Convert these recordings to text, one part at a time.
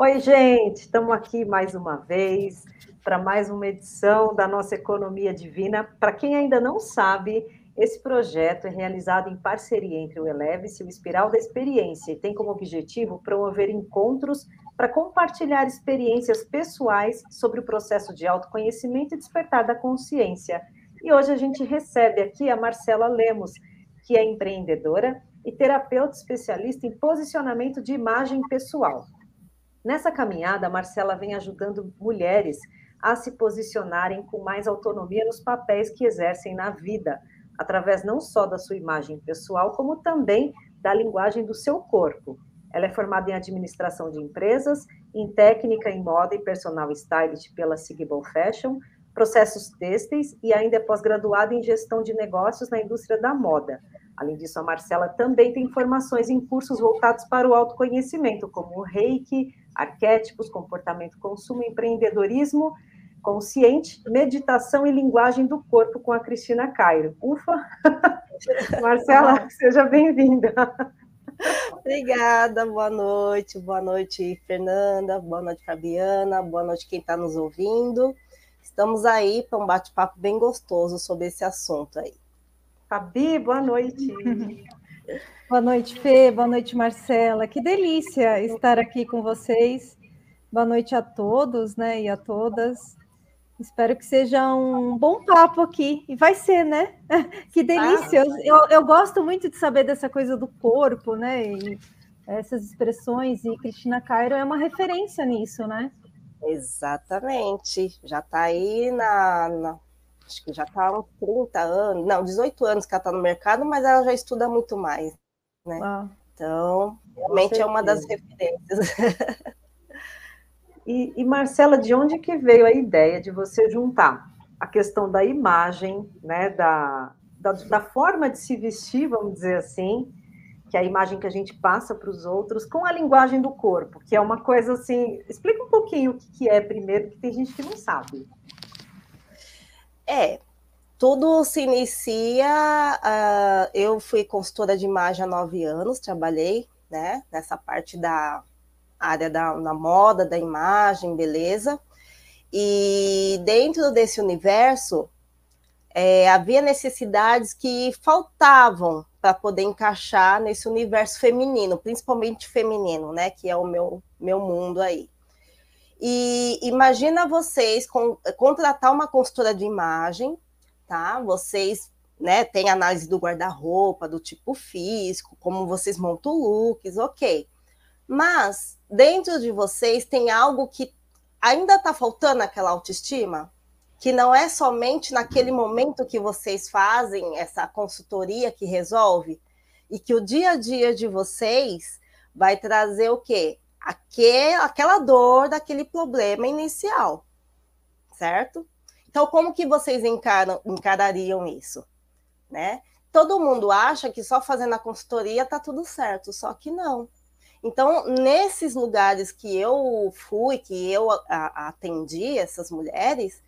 Oi, gente, estamos aqui mais uma vez para mais uma edição da nossa Economia Divina. Para quem ainda não sabe, esse projeto é realizado em parceria entre o Eleve-se e o Espiral da Experiência e tem como objetivo promover encontros para compartilhar experiências pessoais sobre o processo de autoconhecimento e despertar da consciência. E hoje a gente recebe aqui a Marcela Lemos, que é empreendedora e terapeuta especialista em posicionamento de imagem pessoal. Nessa caminhada, a Marcela vem ajudando mulheres a se posicionarem com mais autonomia nos papéis que exercem na vida através não só da sua imagem pessoal, como também da linguagem do seu corpo. Ela é formada em administração de empresas, em técnica em moda e personal stylist pela Sigibol Fashion, processos têxteis e ainda é pós-graduada em gestão de negócios na indústria da moda. Além disso, a Marcela também tem formações em cursos voltados para o autoconhecimento, como o reiki, arquétipos, comportamento, consumo, empreendedorismo consciente, meditação e linguagem do corpo com a Cristina Cairo. Ufa! Marcela, seja bem-vinda. Obrigada, boa noite, boa noite, Fernanda, boa noite, Fabiana, boa noite quem está nos ouvindo. Estamos aí para um bate-papo bem gostoso sobre esse assunto aí. Fabi, boa noite. boa noite, Fê, boa noite, Marcela. Que delícia estar aqui com vocês. Boa noite a todos, né, e a todas. Espero que seja um bom papo aqui. E vai ser, né? Que delícia! Ah, eu, eu, gosto muito de saber dessa coisa do corpo, né? E essas expressões. E Cristina Cairo é uma referência nisso, né? Exatamente. Já está aí na, na, Acho que já está há uns 30 anos, não, 18 anos que ela está no mercado, mas ela já estuda muito mais, né? Ah, então, realmente é uma das referências. E, e, Marcela, de onde que veio a ideia de você juntar a questão da imagem, né, da, da, da forma de se vestir, vamos dizer assim, que é a imagem que a gente passa para os outros, com a linguagem do corpo, que é uma coisa assim. Explica um pouquinho o que, que é primeiro, que tem gente que não sabe. É, tudo se inicia. Uh, eu fui consultora de imagem há nove anos, trabalhei né, nessa parte da área da, da moda, da imagem, beleza. E dentro desse universo, é, havia necessidades que faltavam para poder encaixar nesse universo feminino, principalmente feminino, né? Que é o meu, meu mundo aí. E imagina vocês com, contratar uma consultora de imagem, tá? Vocês né, têm análise do guarda-roupa, do tipo físico, como vocês montam looks, ok. Mas dentro de vocês tem algo que ainda está faltando aquela autoestima? Que não é somente naquele momento que vocês fazem essa consultoria que resolve? E que o dia a dia de vocês vai trazer o quê? Aquele, aquela dor daquele problema inicial, certo? Então, como que vocês encaram, encarariam isso? Né? Todo mundo acha que só fazendo a consultoria tá tudo certo, só que não. Então, nesses lugares que eu fui, que eu atendi essas mulheres,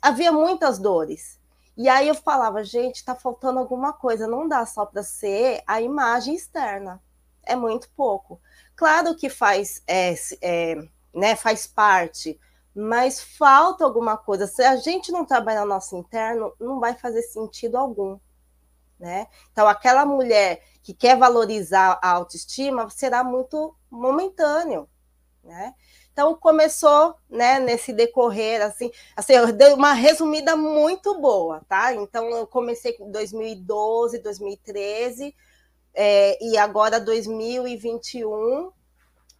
havia muitas dores. E aí eu falava, gente, está faltando alguma coisa, não dá só para ser a imagem externa. É muito pouco. Claro que faz, é, é, né, faz parte, mas falta alguma coisa. Se a gente não trabalhar no nosso interno, não vai fazer sentido algum. Né? Então, aquela mulher que quer valorizar a autoestima será muito momentâneo, né? Então começou, né, nesse decorrer assim, assim, eu dei uma resumida muito boa, tá? Então eu comecei em 2012, 2013 é, e agora 2021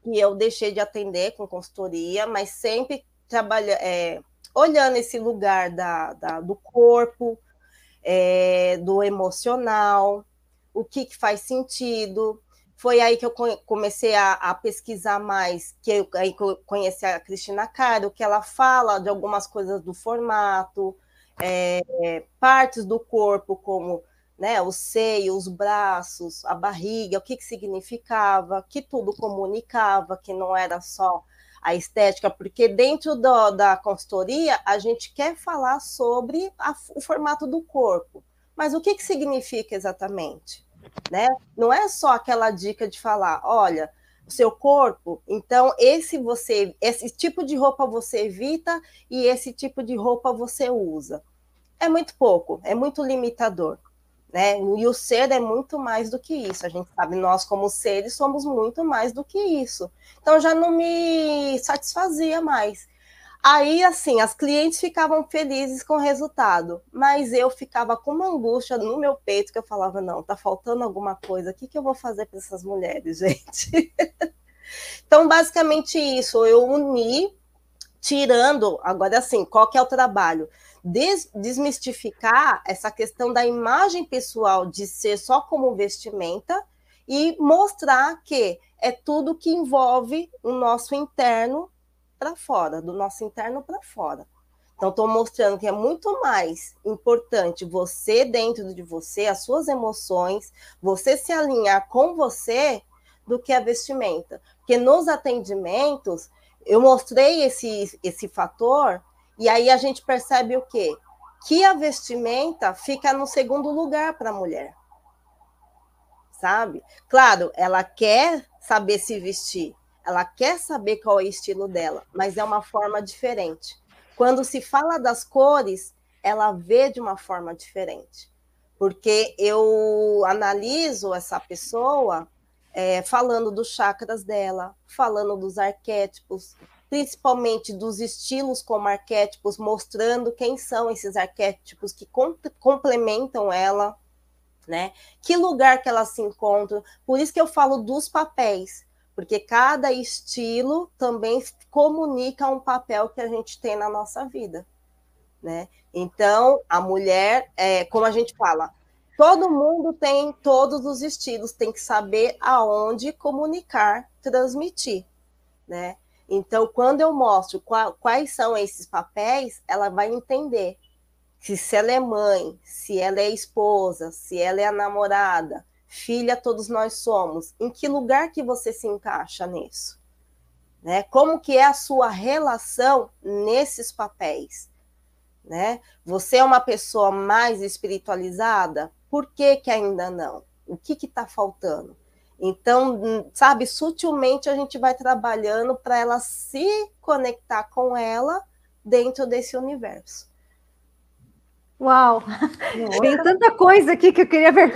e eu deixei de atender com consultoria, mas sempre trabalha, é, olhando esse lugar da, da do corpo, é, do emocional, o que, que faz sentido. Foi aí que eu comecei a, a pesquisar mais, que eu, aí que eu conheci a Cristina Caro, que ela fala de algumas coisas do formato, é, partes do corpo, como né, o seio, os braços, a barriga, o que, que significava, que tudo comunicava, que não era só a estética, porque dentro do, da consultoria a gente quer falar sobre a, o formato do corpo. Mas o que, que significa exatamente? né? Não é só aquela dica de falar, olha, o seu corpo. Então, esse você, esse tipo de roupa você evita e esse tipo de roupa você usa. É muito pouco, é muito limitador. Né? E o ser é muito mais do que isso. A gente sabe, nós, como seres, somos muito mais do que isso. Então já não me satisfazia mais. Aí, assim, as clientes ficavam felizes com o resultado, mas eu ficava com uma angústia no meu peito que eu falava: não, tá faltando alguma coisa, o que, que eu vou fazer para essas mulheres, gente? então, basicamente isso, eu uni, tirando, agora assim, qual que é o trabalho? Des desmistificar essa questão da imagem pessoal de ser só como vestimenta e mostrar que é tudo que envolve o nosso interno para fora, do nosso interno para fora. Então, estou mostrando que é muito mais importante você dentro de você, as suas emoções, você se alinhar com você, do que a vestimenta. Porque nos atendimentos, eu mostrei esse, esse fator, e aí a gente percebe o quê? Que a vestimenta fica no segundo lugar para a mulher. Sabe? Claro, ela quer saber se vestir, ela quer saber qual é o estilo dela, mas é uma forma diferente. Quando se fala das cores, ela vê de uma forma diferente. Porque eu analiso essa pessoa é, falando dos chakras dela, falando dos arquétipos, principalmente dos estilos como arquétipos, mostrando quem são esses arquétipos que complementam ela, né? Que lugar que ela se encontra. Por isso que eu falo dos papéis, porque cada estilo também comunica um papel que a gente tem na nossa vida, né? Então, a mulher, é, como a gente fala, todo mundo tem todos os estilos, tem que saber aonde comunicar, transmitir, né? Então, quando eu mostro qual, quais são esses papéis, ela vai entender que se ela é mãe, se ela é esposa, se ela é a namorada, filha todos nós somos. Em que lugar que você se encaixa nisso? Né? Como que é a sua relação nesses papéis? Né? Você é uma pessoa mais espiritualizada? Por que, que ainda não? O que está faltando? Então, sabe, sutilmente a gente vai trabalhando para ela se conectar com ela dentro desse universo. Uau! Nossa. Tem tanta coisa aqui que eu queria ver.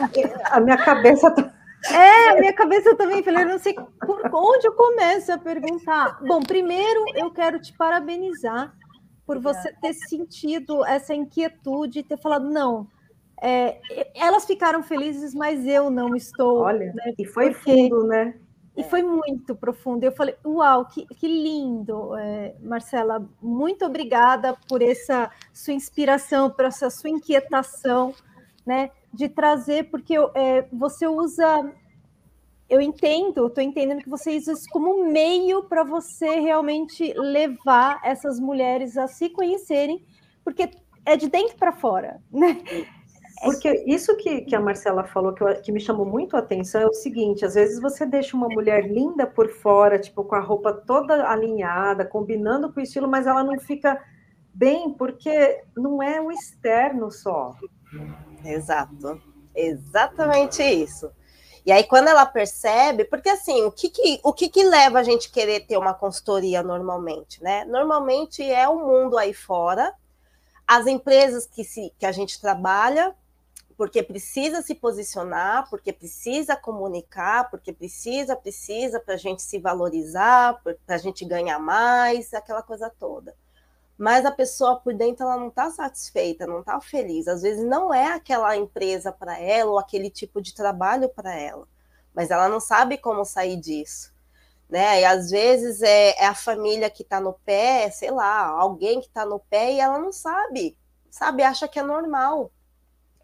A minha cabeça tá... É, a minha cabeça também, falei, eu não sei por onde eu começo a perguntar. Bom, primeiro eu quero te parabenizar por você ter sentido essa inquietude, ter falado, não, é, elas ficaram felizes, mas eu não estou. Olha, né? e foi Porque... fundo, né? E foi muito profundo. Eu falei, uau, que, que lindo, é, Marcela. Muito obrigada por essa sua inspiração, por essa sua inquietação, né? De trazer, porque é, você usa. Eu entendo, estou entendendo que você usa isso como meio para você realmente levar essas mulheres a se conhecerem, porque é de dentro para fora, né? Porque isso que, que a Marcela falou, que, eu, que me chamou muito a atenção, é o seguinte: às vezes você deixa uma mulher linda por fora, tipo, com a roupa toda alinhada, combinando com o estilo, mas ela não fica bem, porque não é o externo só. Exato. Exatamente isso. E aí, quando ela percebe, porque assim, o que, que, o que, que leva a gente querer ter uma consultoria normalmente, né? Normalmente é o mundo aí fora, as empresas que, se, que a gente trabalha, porque precisa se posicionar, porque precisa comunicar, porque precisa, precisa para a gente se valorizar, para a gente ganhar mais, aquela coisa toda. Mas a pessoa por dentro ela não está satisfeita, não está feliz. Às vezes não é aquela empresa para ela ou aquele tipo de trabalho para ela, mas ela não sabe como sair disso. Né? E às vezes é, é a família que está no pé, sei lá, alguém que está no pé e ela não sabe, sabe, acha que é normal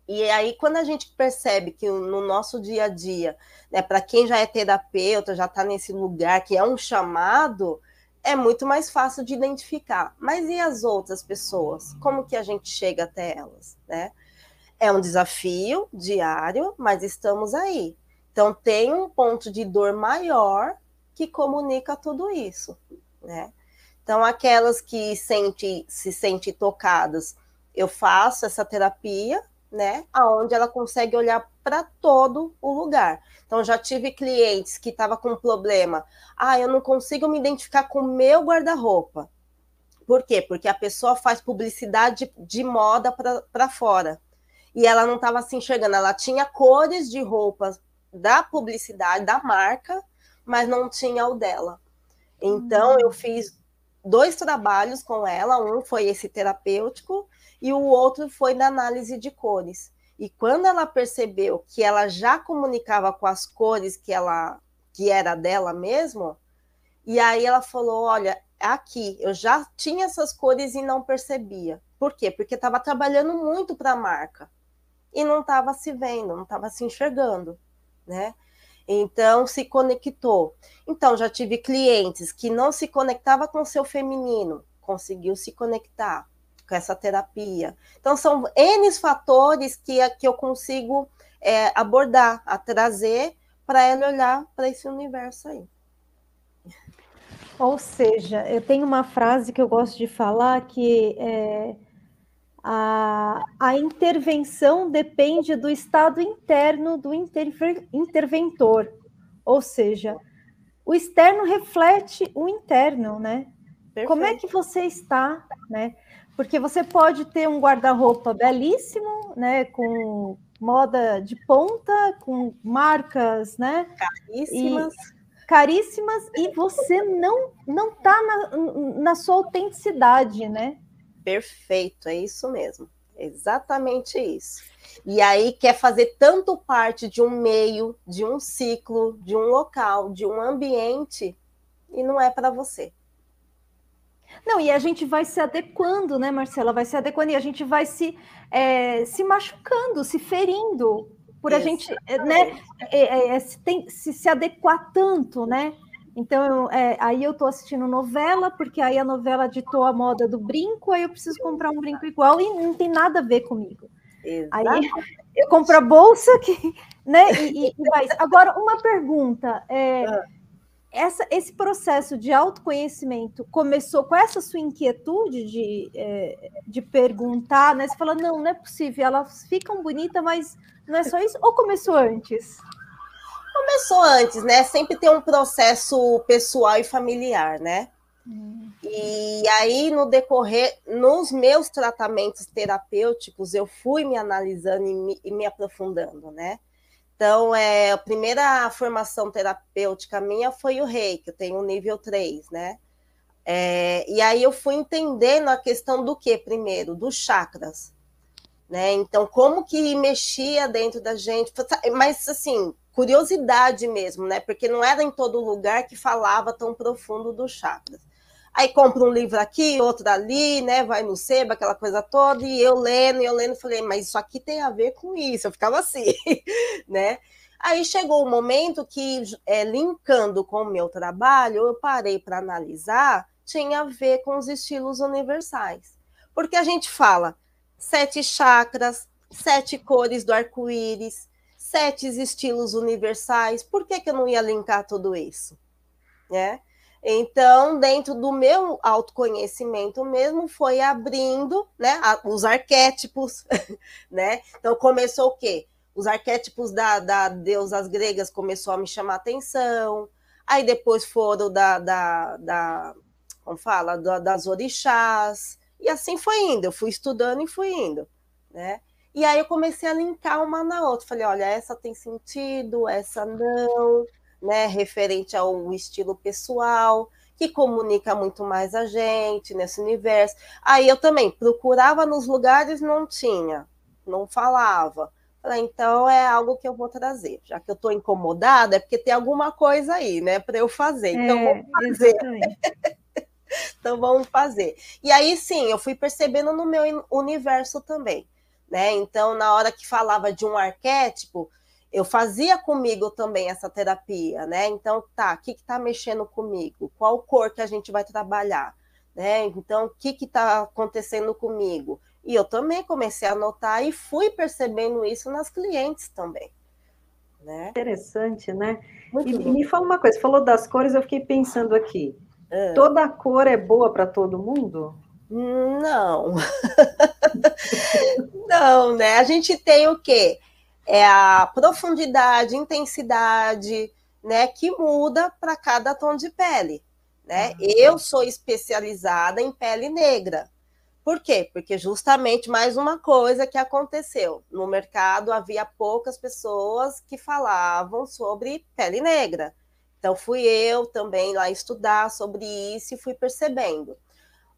e aí, quando a gente percebe que no nosso dia a dia, né, para quem já é terapeuta, já está nesse lugar que é um chamado, é muito mais fácil de identificar. Mas e as outras pessoas? Como que a gente chega até elas? Né? É um desafio diário, mas estamos aí. Então, tem um ponto de dor maior que comunica tudo isso. Né? Então, aquelas que sente, se sentem tocadas, eu faço essa terapia né? Aonde ela consegue olhar para todo o lugar. Então já tive clientes que estavam com problema. Ah, eu não consigo me identificar com o meu guarda-roupa. Por quê? Porque a pessoa faz publicidade de moda para fora. E ela não estava se enxergando. Ela tinha cores de roupas da publicidade, da marca, mas não tinha o dela. Então, hum. eu fiz dois trabalhos com ela. Um foi esse terapêutico e o outro foi da análise de cores. E quando ela percebeu que ela já comunicava com as cores que ela que era dela mesmo, e aí ela falou: "Olha, aqui eu já tinha essas cores e não percebia. Por quê? Porque estava trabalhando muito para a marca e não estava se vendo, não estava se enxergando, né? Então se conectou. Então já tive clientes que não se conectava com seu feminino, conseguiu se conectar com essa terapia. Então são N fatores que, que eu consigo é, abordar, a trazer para ela olhar para esse universo aí. Ou seja, eu tenho uma frase que eu gosto de falar que é, a, a intervenção depende do estado interno do interver, interventor, ou seja, o externo reflete o interno, né? Perfeito. Como é que você está, né? Porque você pode ter um guarda-roupa belíssimo, né? Com moda de ponta, com marcas, né? Caríssimas. E, caríssimas e você não não está na, na sua autenticidade, né? Perfeito, é isso mesmo. Exatamente isso. E aí quer fazer tanto parte de um meio, de um ciclo, de um local, de um ambiente, e não é para você. Não, e a gente vai se adequando, né, Marcela? Vai se adequando e a gente vai se, é, se machucando, se ferindo, por a gente né, é, é, se, tem, se, se adequar tanto, né? Então, eu, é, aí eu estou assistindo novela, porque aí a novela ditou a moda do brinco, aí eu preciso comprar um brinco igual e não tem nada a ver comigo. Exato. Aí eu compro a bolsa que, né? E, e vai. Agora, uma pergunta. É, ah. Essa, esse processo de autoconhecimento começou com essa sua inquietude de, é, de perguntar, né? Você fala, não, não é possível, elas ficam bonitas, mas não é só isso? Ou começou antes? começou antes, né? Sempre tem um processo pessoal e familiar, né? Hum. E aí, no decorrer, nos meus tratamentos terapêuticos, eu fui me analisando e me, e me aprofundando, né? Então, é, a primeira formação terapêutica minha foi o rei, que eu tenho nível 3, né? É, e aí eu fui entendendo a questão do que primeiro? Dos chakras. Né? Então, como que mexia dentro da gente, mas assim, curiosidade mesmo, né? Porque não era em todo lugar que falava tão profundo dos chakras. Aí compra um livro aqui, outro ali, né? Vai no seba, aquela coisa toda, e eu lendo, e eu lendo, falei, mas isso aqui tem a ver com isso. Eu ficava assim, né? Aí chegou o um momento que, é, linkando com o meu trabalho, eu parei para analisar, tinha a ver com os estilos universais. Porque a gente fala sete chakras, sete cores do arco-íris, sete estilos universais, por que, que eu não ia linkar tudo isso? Né? Então, dentro do meu autoconhecimento mesmo, foi abrindo né, os arquétipos, né? Então, começou o quê? Os arquétipos da, da deusas gregas começou a me chamar atenção, aí depois foram da, da, da como fala, da, das orixás, e assim foi indo, eu fui estudando e fui indo, né? E aí eu comecei a linkar uma na outra. Falei, olha, essa tem sentido, essa não, né? Referente ao estilo pessoal, que comunica muito mais a gente nesse universo. Aí eu também procurava nos lugares, não tinha, não falava. Falei, então é algo que eu vou trazer. Já que eu estou incomodada, é porque tem alguma coisa aí, né, para eu fazer. Então é, vamos fazer. então vamos fazer. E aí sim, eu fui percebendo no meu universo também né? Então, na hora que falava de um arquétipo, eu fazia comigo também essa terapia, né? Então, tá, o que está mexendo comigo? Qual cor que a gente vai trabalhar? Né? Então, o que está acontecendo comigo? E eu também comecei a notar e fui percebendo isso nas clientes também. Né? Interessante, né? e, me fala uma coisa, falou das cores, eu fiquei pensando aqui. É. Toda cor é boa para todo mundo? Não. Não, né? A gente tem o quê? É a profundidade, intensidade, né, que muda para cada tom de pele, né? Uhum. Eu sou especializada em pele negra. Por quê? Porque justamente mais uma coisa que aconteceu. No mercado havia poucas pessoas que falavam sobre pele negra. Então fui eu também lá estudar sobre isso e fui percebendo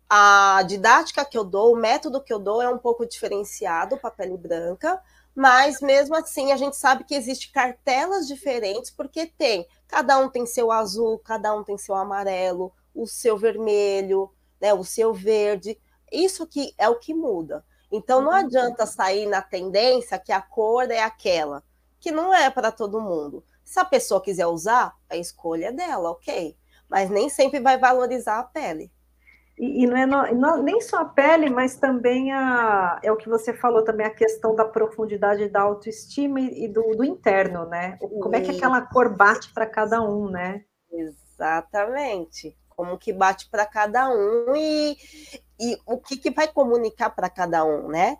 a didática que eu dou, o método que eu dou é um pouco diferenciado para pele branca, mas mesmo assim a gente sabe que existe cartelas diferentes, porque tem, cada um tem seu azul, cada um tem seu amarelo, o seu vermelho, né, o seu verde. Isso que é o que muda. Então não adianta sair na tendência que a cor é aquela, que não é para todo mundo. Se a pessoa quiser usar, a escolha é dela, ok. Mas nem sempre vai valorizar a pele. E, e não é no, não, nem só a pele, mas também a, é o que você falou também, a questão da profundidade da autoestima e, e do, do, interno, né? Como é que aquela cor bate para cada um, né? Exatamente. Como que bate para cada um e, e o que, que vai comunicar para cada um, né?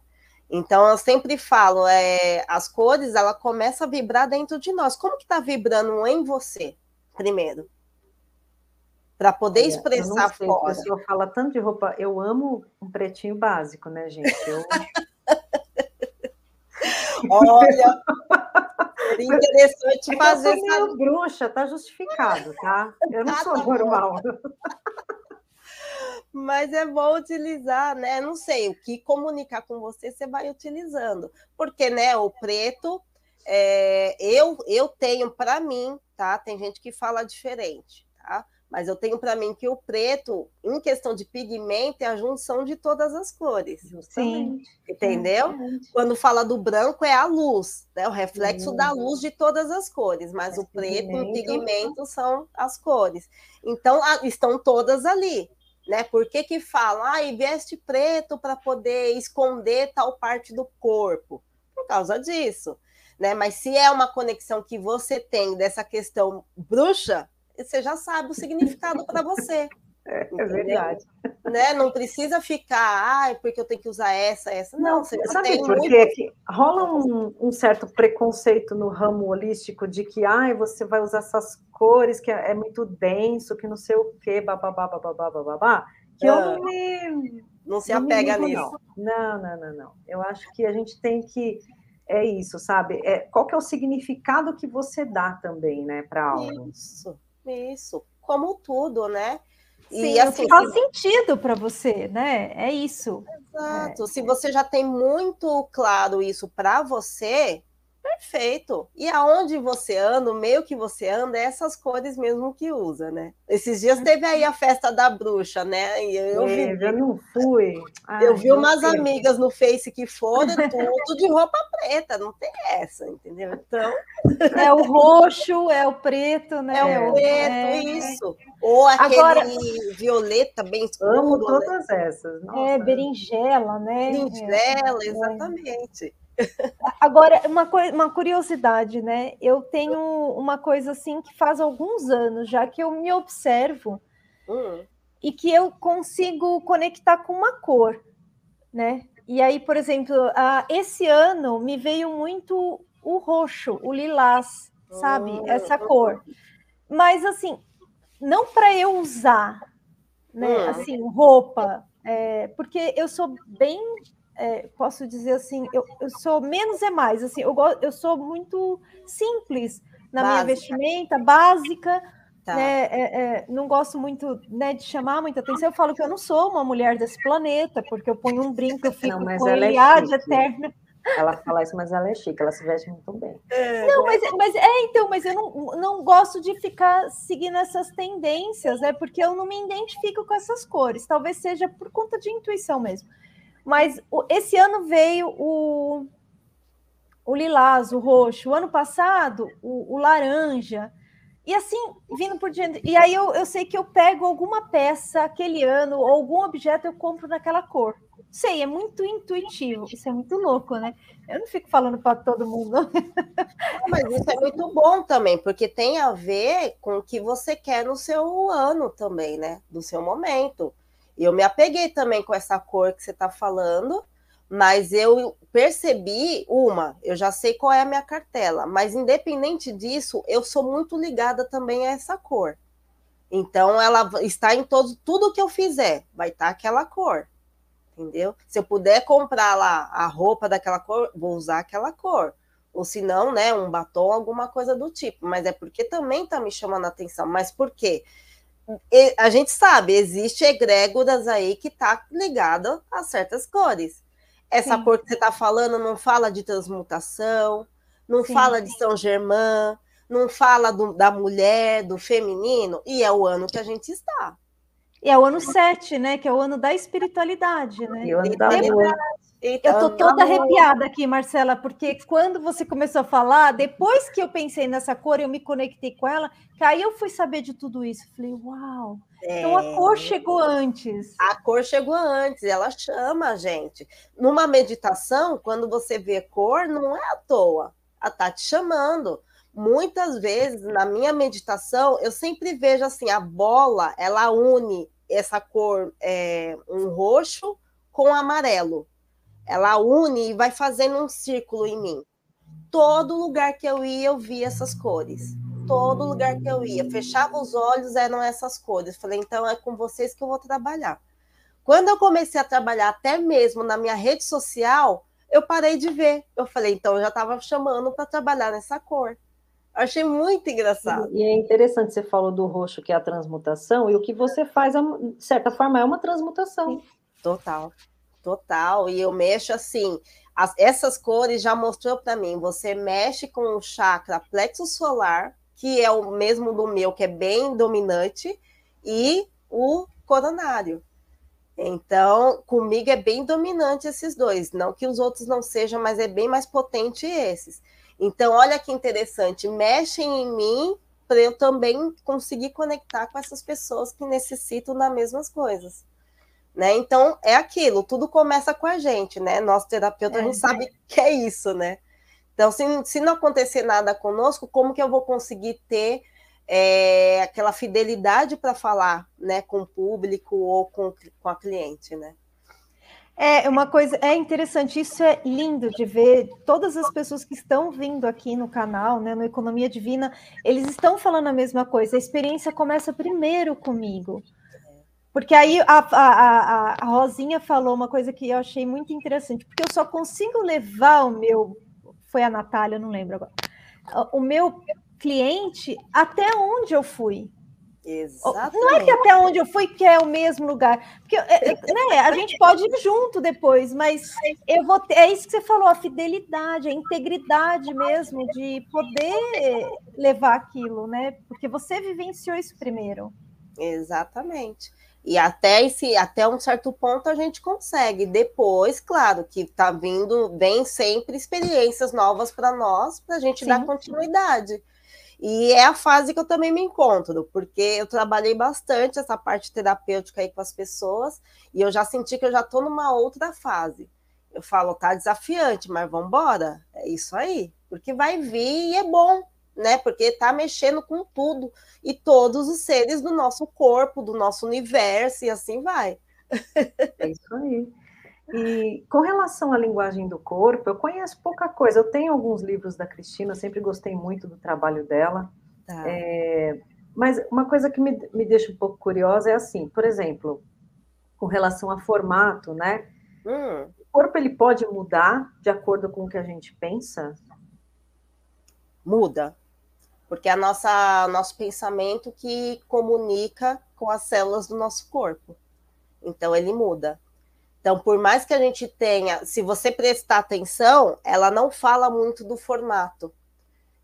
Então eu sempre falo, é, as cores ela começa a vibrar dentro de nós. Como que está vibrando em você, primeiro? Para poder expressar sei, fora. A pessoa fala tanto de roupa, eu amo um pretinho básico, né, gente? Eu... Olha, interessante é fazer. Eu sou meio bruxa, tá justificado, tá? Eu não sou normal. Mas é bom utilizar, né? Não sei, o que comunicar com você, você vai utilizando. Porque, né, o preto, é, eu, eu tenho para mim, tá? Tem gente que fala diferente, tá? Mas eu tenho para mim que o preto, em questão de pigmento, é a junção de todas as cores. Sim. Entendeu? Quando fala do branco, é a luz, né? o reflexo Sim. da luz de todas as cores. Mas, mas o preto e o pigmento são as cores. Então, estão todas ali. Né? Por que, que falam, ah, e veste preto para poder esconder tal parte do corpo? Por causa disso. Né? Mas se é uma conexão que você tem dessa questão bruxa, você já sabe o significado para você. É, é verdade. Né? Não precisa ficar, ah, porque eu tenho que usar essa, essa. Não, você sabe tem por muito... que rola um, um, certo preconceito no ramo holístico de que ah, você vai usar essas cores que é, é muito denso, que não sei o quê, bababá, bababá, bababá, que eu não me. Não se apega não nisso. Não. não, não, não, não. Eu acho que a gente tem que é isso, sabe? É, qual que é o significado que você dá também, né, para algo? Isso. Isso, como tudo, né? Sim, e assim, faz sentido para você, né? É isso. Exato. É. Se você já tem muito claro isso para você, Perfeito. E aonde você anda, o meio que você anda, é essas cores mesmo que usa, né? Esses dias teve aí a festa da bruxa, né? E eu é, vi. Eu não fui. Ai, eu vi umas sei. amigas no Face que foram tudo de roupa preta, não tem essa, entendeu? Então. É o roxo, é o preto, né? É o preto, é... isso. Ou aquele Agora, violeta bem escuro. Amo né? todas né? essas. Nossa. É, berinjela, né? Berinjela, exatamente. Agora, uma, uma curiosidade, né? Eu tenho uma coisa assim que faz alguns anos já que eu me observo hum. e que eu consigo conectar com uma cor, né? E aí, por exemplo, uh, esse ano me veio muito o roxo, o lilás, sabe? Hum. Essa cor. Mas assim, não para eu usar, né? Hum. Assim, roupa, é, porque eu sou bem é, posso dizer assim, eu, eu, sou menos é mais, assim, eu, eu sou muito simples na básica. minha vestimenta, básica, tá. né, é, é, não gosto muito né, de chamar muita atenção, eu falo que eu não sou uma mulher desse planeta, porque eu ponho um brinco, eu fico não, com ele é eterna. Ela fala isso, mas ela é chique, ela se veste muito bem. É, não, mas, mas é então, mas eu não, não gosto de ficar seguindo essas tendências, é porque eu não me identifico com essas cores. Talvez seja por conta de intuição mesmo. Mas esse ano veio o, o lilás, o roxo. O ano passado, o, o laranja. E assim, vindo por diante. E aí eu, eu sei que eu pego alguma peça aquele ano, ou algum objeto eu compro naquela cor. Sei, é muito intuitivo. Isso é muito louco, né? Eu não fico falando para todo mundo. Mas isso é muito bom também, porque tem a ver com o que você quer no seu ano também, né? Do seu momento. Eu me apeguei também com essa cor que você está falando, mas eu percebi uma, eu já sei qual é a minha cartela, mas independente disso, eu sou muito ligada também a essa cor. Então ela está em todo tudo que eu fizer, vai estar aquela cor. Entendeu? Se eu puder comprar lá a roupa daquela cor, vou usar aquela cor. Ou se não, né, um batom, alguma coisa do tipo. Mas é porque também está me chamando a atenção. Mas por quê? A gente sabe, existe egrégoras aí que tá ligada a certas cores. Essa Sim. cor que você está falando não fala de transmutação, não Sim. fala de São Germain, não fala do, da mulher, do feminino, e é o ano que a gente está. E é o ano 7, né? Que é o ano da espiritualidade, né? E o ano da eu tô toda arrepiada aqui, Marcela, porque quando você começou a falar, depois que eu pensei nessa cor, eu me conectei com ela, que aí eu fui saber de tudo isso. Falei, uau! É... Então a cor chegou antes. A cor chegou antes, ela chama a gente. Numa meditação, quando você vê cor, não é à toa. Ela tá te chamando. Muitas vezes, na minha meditação, eu sempre vejo assim, a bola, ela une essa cor, é, um roxo com amarelo ela une e vai fazendo um círculo em mim. Todo lugar que eu ia, eu via essas cores. Todo lugar que eu ia, fechava os olhos, eram essas cores. Falei, então é com vocês que eu vou trabalhar. Quando eu comecei a trabalhar até mesmo na minha rede social, eu parei de ver. Eu falei, então eu já estava chamando para trabalhar nessa cor. Eu achei muito engraçado. E é interessante, você falou do roxo, que é a transmutação, e o que você faz, de certa forma, é uma transmutação. Total. Total, e eu mexo assim. As, essas cores já mostrou para mim. Você mexe com o chakra plexo solar, que é o mesmo do meu, que é bem dominante, e o coronário. Então, comigo é bem dominante esses dois. Não que os outros não sejam, mas é bem mais potente esses. Então, olha que interessante, mexem em mim para eu também conseguir conectar com essas pessoas que necessitam das mesmas coisas. Né? Então, é aquilo, tudo começa com a gente, né? Nosso terapeuta, é, a gente sabe que é isso, né? Então, se, se não acontecer nada conosco, como que eu vou conseguir ter é, aquela fidelidade para falar né, com o público ou com, com a cliente, né? É uma coisa, é interessante, isso é lindo de ver. Todas as pessoas que estão vindo aqui no canal, né, no Economia Divina, eles estão falando a mesma coisa. A experiência começa primeiro comigo. Porque aí a, a, a, Rosinha falou uma coisa que eu achei muito interessante, porque eu só consigo levar o meu. Foi a Natália, não lembro agora. O meu cliente até onde eu fui. Exatamente. Não é que até onde eu fui que é o mesmo lugar. Porque é, é, né, a gente pode ir junto depois, mas eu vou ter, é isso que você falou, a fidelidade, a integridade mesmo de poder levar aquilo, né? Porque você vivenciou isso primeiro. Exatamente. E até esse, até um certo ponto a gente consegue. Depois, claro, que está vindo, vem sempre experiências novas para nós, para a gente Sim. dar continuidade. E é a fase que eu também me encontro, porque eu trabalhei bastante essa parte terapêutica aí com as pessoas, e eu já senti que eu já estou numa outra fase. Eu falo, tá desafiante, mas vamos embora. É isso aí, porque vai vir e é bom, né? Porque está mexendo com tudo e todos os seres do nosso corpo, do nosso universo e assim vai. É isso aí. E com relação à linguagem do corpo, eu conheço pouca coisa. Eu tenho alguns livros da Cristina, sempre gostei muito do trabalho dela. Tá. É, mas uma coisa que me, me deixa um pouco curiosa é assim, por exemplo, com relação a formato, né? Hum. O corpo ele pode mudar de acordo com o que a gente pensa? Muda, porque é a nossa nosso pensamento que comunica com as células do nosso corpo. Então ele muda. Então, por mais que a gente tenha, se você prestar atenção, ela não fala muito do formato.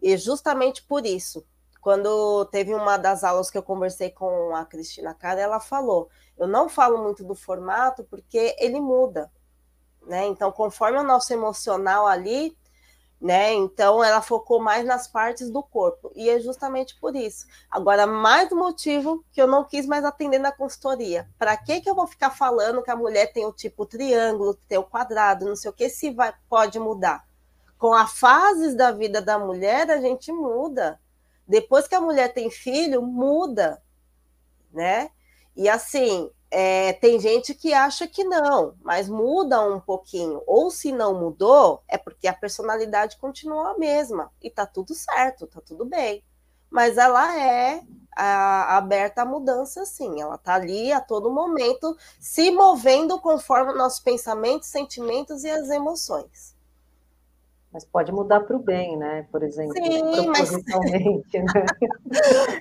E justamente por isso, quando teve uma das aulas que eu conversei com a Cristina Cara, ela falou: "Eu não falo muito do formato porque ele muda". Né? Então, conforme o nosso emocional ali, né? Então ela focou mais nas partes do corpo e é justamente por isso. Agora mais motivo que eu não quis mais atender na consultoria. Para que que eu vou ficar falando que a mulher tem o tipo triângulo, tem o quadrado, não sei o que se vai pode mudar? Com as fases da vida da mulher a gente muda. Depois que a mulher tem filho muda, né? E assim é, tem gente que acha que não, mas muda um pouquinho. Ou se não mudou, é porque a personalidade continua a mesma. E tá tudo certo, tá tudo bem. Mas ela é a, aberta à mudança, sim. Ela tá ali a todo momento, se movendo conforme nossos pensamentos, sentimentos e as emoções. Mas pode mudar para o bem, né? Por exemplo, Sim, mas... né?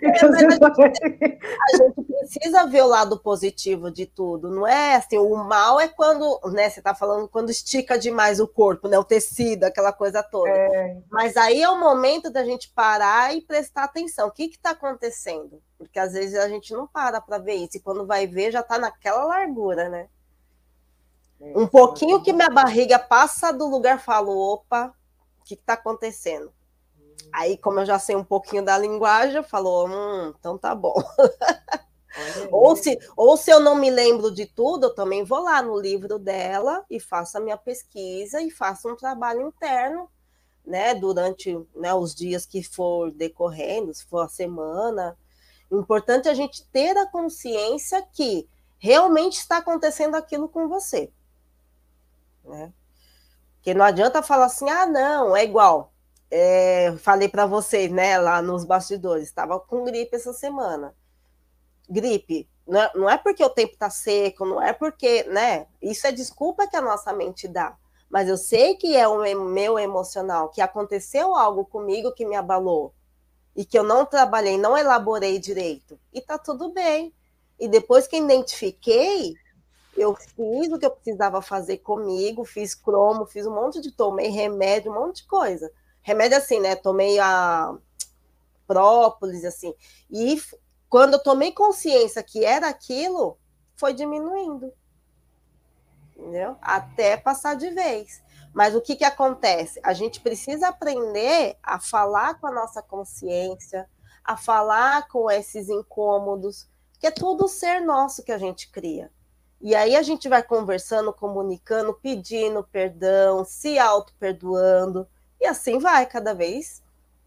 É, mas a, gente, a, gente, precisa ver o lado positivo de tudo, não é assim, o mal é quando, né, você está falando quando estica demais o corpo, né? O tecido, aquela coisa toda. É. Mas aí é o momento da gente parar e prestar atenção. O que está acontecendo? Porque às vezes a gente não para para ver isso, e quando vai ver, já está naquela largura, né? É, um pouquinho que minha barriga passa do lugar, falo, opa, o que está acontecendo? Aí, como eu já sei um pouquinho da linguagem, falou, hum, então tá bom. ou, se, ou se eu não me lembro de tudo, eu também vou lá no livro dela e faço a minha pesquisa e faço um trabalho interno, né, durante né, os dias que for decorrendo, se for a semana. Importante a gente ter a consciência que realmente está acontecendo aquilo com você. Né? Porque não adianta falar assim, ah, não, é igual. É, falei para vocês, né, lá nos bastidores, estava com gripe essa semana. Gripe, não é, não é porque o tempo está seco, não é porque, né? Isso é desculpa que a nossa mente dá. Mas eu sei que é o meu emocional, que aconteceu algo comigo que me abalou e que eu não trabalhei, não elaborei direito. E tá tudo bem. E depois que identifiquei, eu fiz o que eu precisava fazer comigo, fiz cromo, fiz um monte de, tomei remédio, um monte de coisa. Remédio assim, né? Tomei a própolis, assim. E quando eu tomei consciência que era aquilo, foi diminuindo. Entendeu? Até passar de vez. Mas o que, que acontece? A gente precisa aprender a falar com a nossa consciência, a falar com esses incômodos, que é tudo ser nosso que a gente cria. E aí a gente vai conversando, comunicando, pedindo perdão, se auto-perdoando, e assim vai cada vez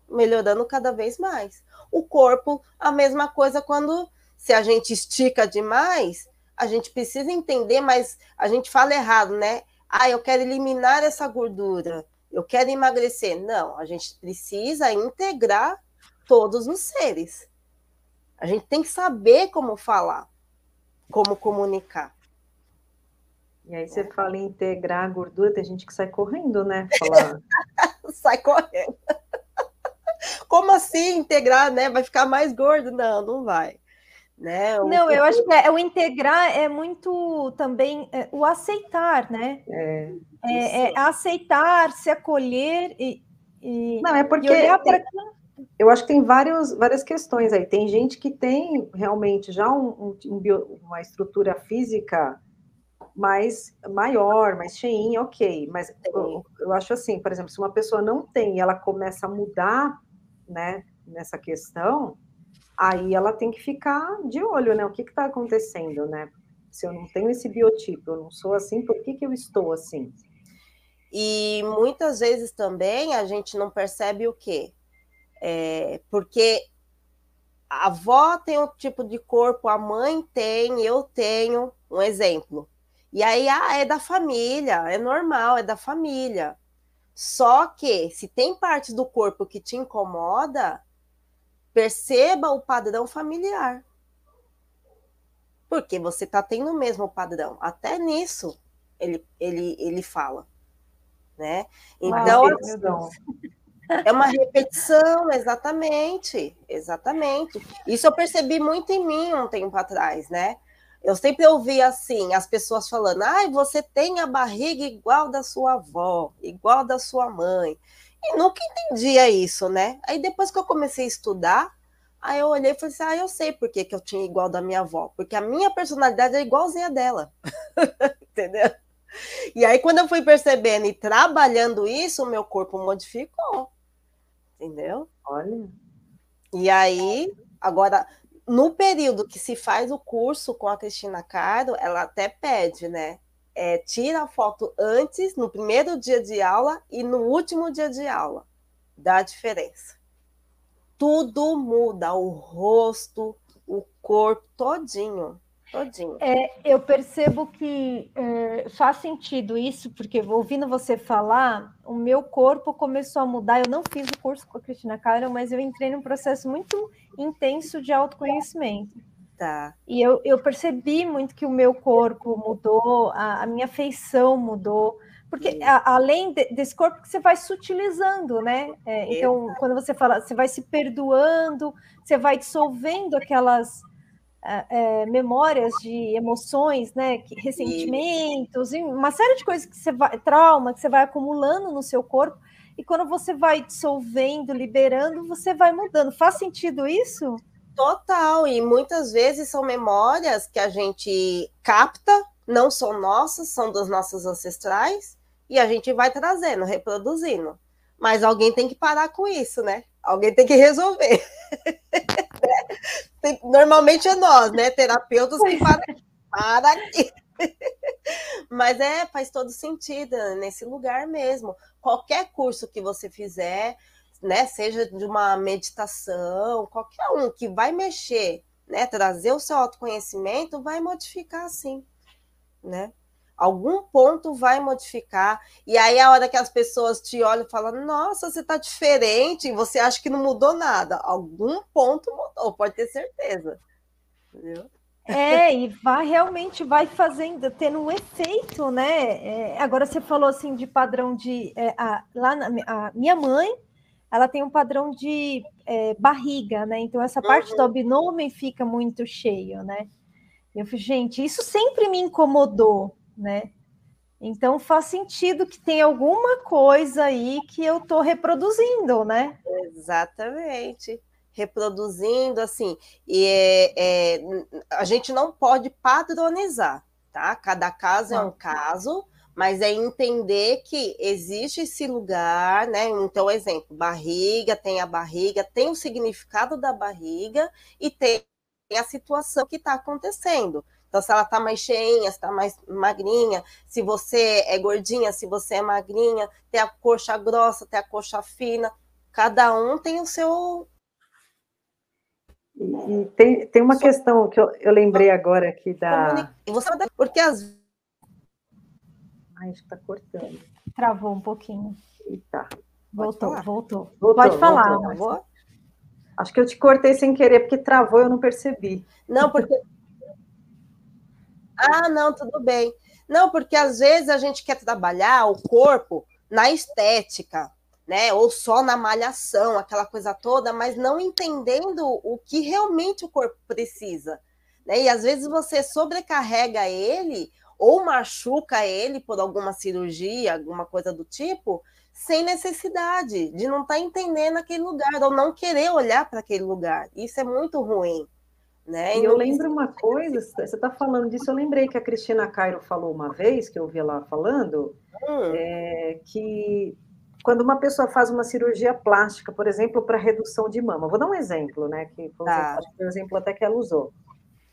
melhorando cada vez mais. O corpo, a mesma coisa quando se a gente estica demais, a gente precisa entender, mas a gente fala errado, né? Ah, eu quero eliminar essa gordura, eu quero emagrecer. Não, a gente precisa integrar todos os seres. A gente tem que saber como falar, como comunicar. E aí você fala em integrar a gordura, tem gente que sai correndo, né? Fala... sai correndo. Como assim integrar, né? Vai ficar mais gordo? Não, não vai. Né? O não, eu acho que é, o integrar é muito também é, o aceitar, né? É, é, é, aceitar, se acolher e, e não é porque olhar para eu acho que tem vários, várias questões aí. Tem gente que tem realmente já um, um, um bio, uma estrutura física mais maior, mais cheinha, ok. Mas eu, eu, acho assim, por exemplo, se uma pessoa não tem e ela começa a mudar, né, nessa questão, aí ela tem que ficar de olho, né? O que está acontecendo, né? Se eu não tenho esse biotipo, eu não sou assim, por que, que eu estou assim? E muitas vezes também a gente não percebe o quê? É, porque a avó tem um tipo de corpo, a mãe tem, eu tenho, um exemplo. E aí, ah, é da família, é normal, é da família. Só que se tem partes do corpo que te incomoda, perceba o padrão familiar. Porque você está tendo o mesmo padrão. Até nisso ele, ele, ele fala. Né? Então, é uma repetição, exatamente, exatamente. Isso eu percebi muito em mim um tempo atrás, né? Eu sempre ouvi assim, as pessoas falando: ai, você tem a barriga igual da sua avó, igual da sua mãe. E nunca entendia isso, né? Aí depois que eu comecei a estudar, aí eu olhei e falei assim: ah, eu sei por que, que eu tinha igual da minha avó. Porque a minha personalidade é igualzinha dela. Entendeu? E aí, quando eu fui percebendo e trabalhando isso, o meu corpo modificou. Entendeu? Olha. E aí, agora, no período que se faz o curso com a Cristina Caro, ela até pede, né? É, tira a foto antes, no primeiro dia de aula e no último dia de aula. Dá diferença. Tudo muda, o rosto, o corpo todinho. Todinho. É, eu percebo que é, faz sentido isso, porque ouvindo você falar, o meu corpo começou a mudar. Eu não fiz o curso com a Cristina Cairo, mas eu entrei num processo muito intenso de autoconhecimento. Tá. E eu, eu percebi muito que o meu corpo mudou, a, a minha feição mudou. Porque a, além de, desse corpo que você vai sutilizando, né? É, então, quando você fala, você vai se perdoando, você vai dissolvendo aquelas é, memórias de emoções, né? Que, ressentimentos, e uma série de coisas que você vai, trauma que você vai acumulando no seu corpo. E quando você vai dissolvendo, liberando, você vai mudando. Faz sentido isso? Total, e muitas vezes são memórias que a gente capta, não são nossas, são dos nossos ancestrais, e a gente vai trazendo, reproduzindo. Mas alguém tem que parar com isso, né? Alguém tem que resolver. Normalmente é nós, né? Terapeutas que param para aqui. Mas é, faz todo sentido nesse lugar mesmo. Qualquer curso que você fizer, né, seja de uma meditação, qualquer um que vai mexer, né, trazer o seu autoconhecimento, vai modificar sim, né? Algum ponto vai modificar, e aí a hora que as pessoas te olham e falam, nossa, você tá diferente, e você acha que não mudou nada, algum ponto mudou, pode ter certeza. Entendeu? É, e vai realmente vai fazendo, tendo um efeito, né? É, agora você falou assim de padrão de é, a, lá na a minha mãe, ela tem um padrão de é, barriga, né? Então essa parte do abdômen fica muito cheio, né? Eu falei, gente, isso sempre me incomodou, né? Então faz sentido que tem alguma coisa aí que eu estou reproduzindo, né? Exatamente. Reproduzindo, assim, e é, é, a gente não pode padronizar, tá? Cada caso é um caso, mas é entender que existe esse lugar, né? Então, exemplo, barriga, tem a barriga, tem o significado da barriga e tem a situação que está acontecendo. Então, se ela está mais cheinha, se está mais magrinha, se você é gordinha, se você é magrinha, tem a coxa grossa, tem a coxa fina, cada um tem o seu. E, tem, tem uma questão que eu, eu lembrei agora aqui da. Porque as Ai, acho que está cortando. Travou um pouquinho. Eita. Voltou, voltou, voltou. Pode falar. Voltou, Acho que eu te cortei sem querer, porque travou eu não percebi. Não, porque. Ah, não, tudo bem. Não, porque às vezes a gente quer trabalhar o corpo na estética, né? Ou só na malhação, aquela coisa toda, mas não entendendo o que realmente o corpo precisa. Né? E às vezes você sobrecarrega ele ou machuca ele por alguma cirurgia, alguma coisa do tipo, sem necessidade de não estar tá entendendo aquele lugar ou não querer olhar para aquele lugar. Isso é muito ruim. Né? E eu lembro uma coisa, você está falando disso, eu lembrei que a Cristina Cairo falou uma vez, que eu ouvi ela falando, hum. é, que quando uma pessoa faz uma cirurgia plástica, por exemplo, para redução de mama, vou dar um exemplo, né? Que foi tá. o exemplo até que ela usou.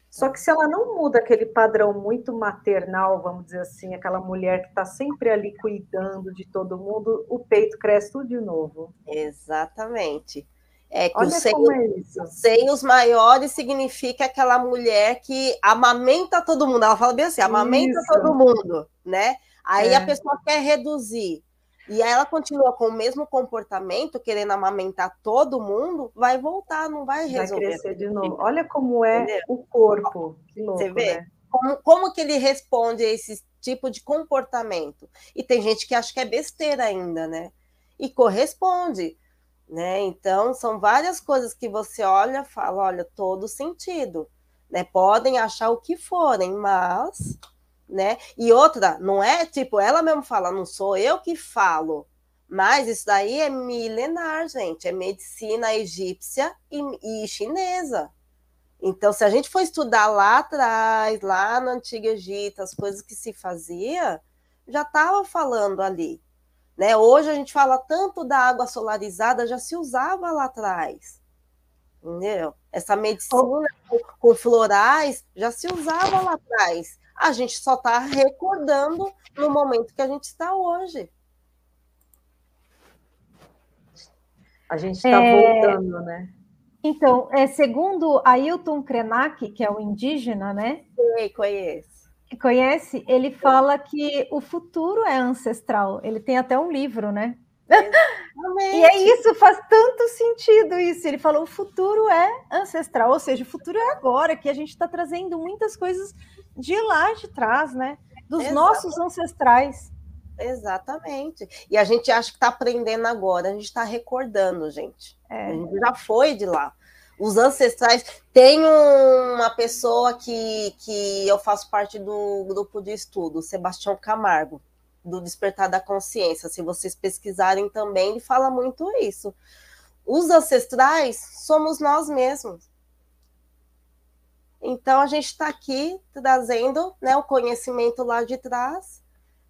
Só que se ela não muda aquele padrão muito maternal, vamos dizer assim, aquela mulher que está sempre ali cuidando de todo mundo, o peito cresce tudo de novo. Exatamente. É que Olha os seios, é seios maiores significa aquela mulher que amamenta todo mundo. Ela fala bem assim, amamenta isso. todo mundo, né? Aí é. a pessoa quer reduzir. E aí ela continua com o mesmo comportamento, querendo amamentar todo mundo, vai voltar, não vai resolver. Vai crescer de novo. Olha como é Entendeu? o corpo. Louco, Você vê? Né? Como, como que ele responde a esse tipo de comportamento? E tem gente que acha que é besteira ainda, né? E corresponde. Né? Então, são várias coisas que você olha fala, olha, todo sentido. Né? Podem achar o que forem, mas né? E outra, não é tipo, ela mesmo fala, não sou eu que falo, mas isso daí é milenar, gente, é medicina egípcia e, e chinesa. Então, se a gente for estudar lá atrás, lá no Antigo Egito, as coisas que se fazia, já estava falando ali. Né? Hoje a gente fala tanto da água solarizada, já se usava lá atrás. Entendeu? Essa medicina com, com florais já se usava lá atrás. A gente só está recordando no momento que a gente está hoje. A gente está é... voltando, né? Então, é, segundo Ailton Krenak, que é o indígena, né? Sim, conheço. Conhece? Ele fala que o futuro é ancestral. Ele tem até um livro, né? Exatamente. E é isso, faz tanto sentido isso. Ele falou: o futuro é ancestral, ou seja, o futuro é agora, que a gente está trazendo muitas coisas de lá de trás, né? Dos Exatamente. nossos ancestrais. Exatamente. E a gente acha que está aprendendo agora, a gente está recordando, gente. É. A gente já foi de lá. Os ancestrais. Tem uma pessoa que, que eu faço parte do grupo de estudo, Sebastião Camargo, do Despertar da Consciência. Se vocês pesquisarem também, ele fala muito isso. Os ancestrais somos nós mesmos. Então a gente está aqui trazendo né, o conhecimento lá de trás,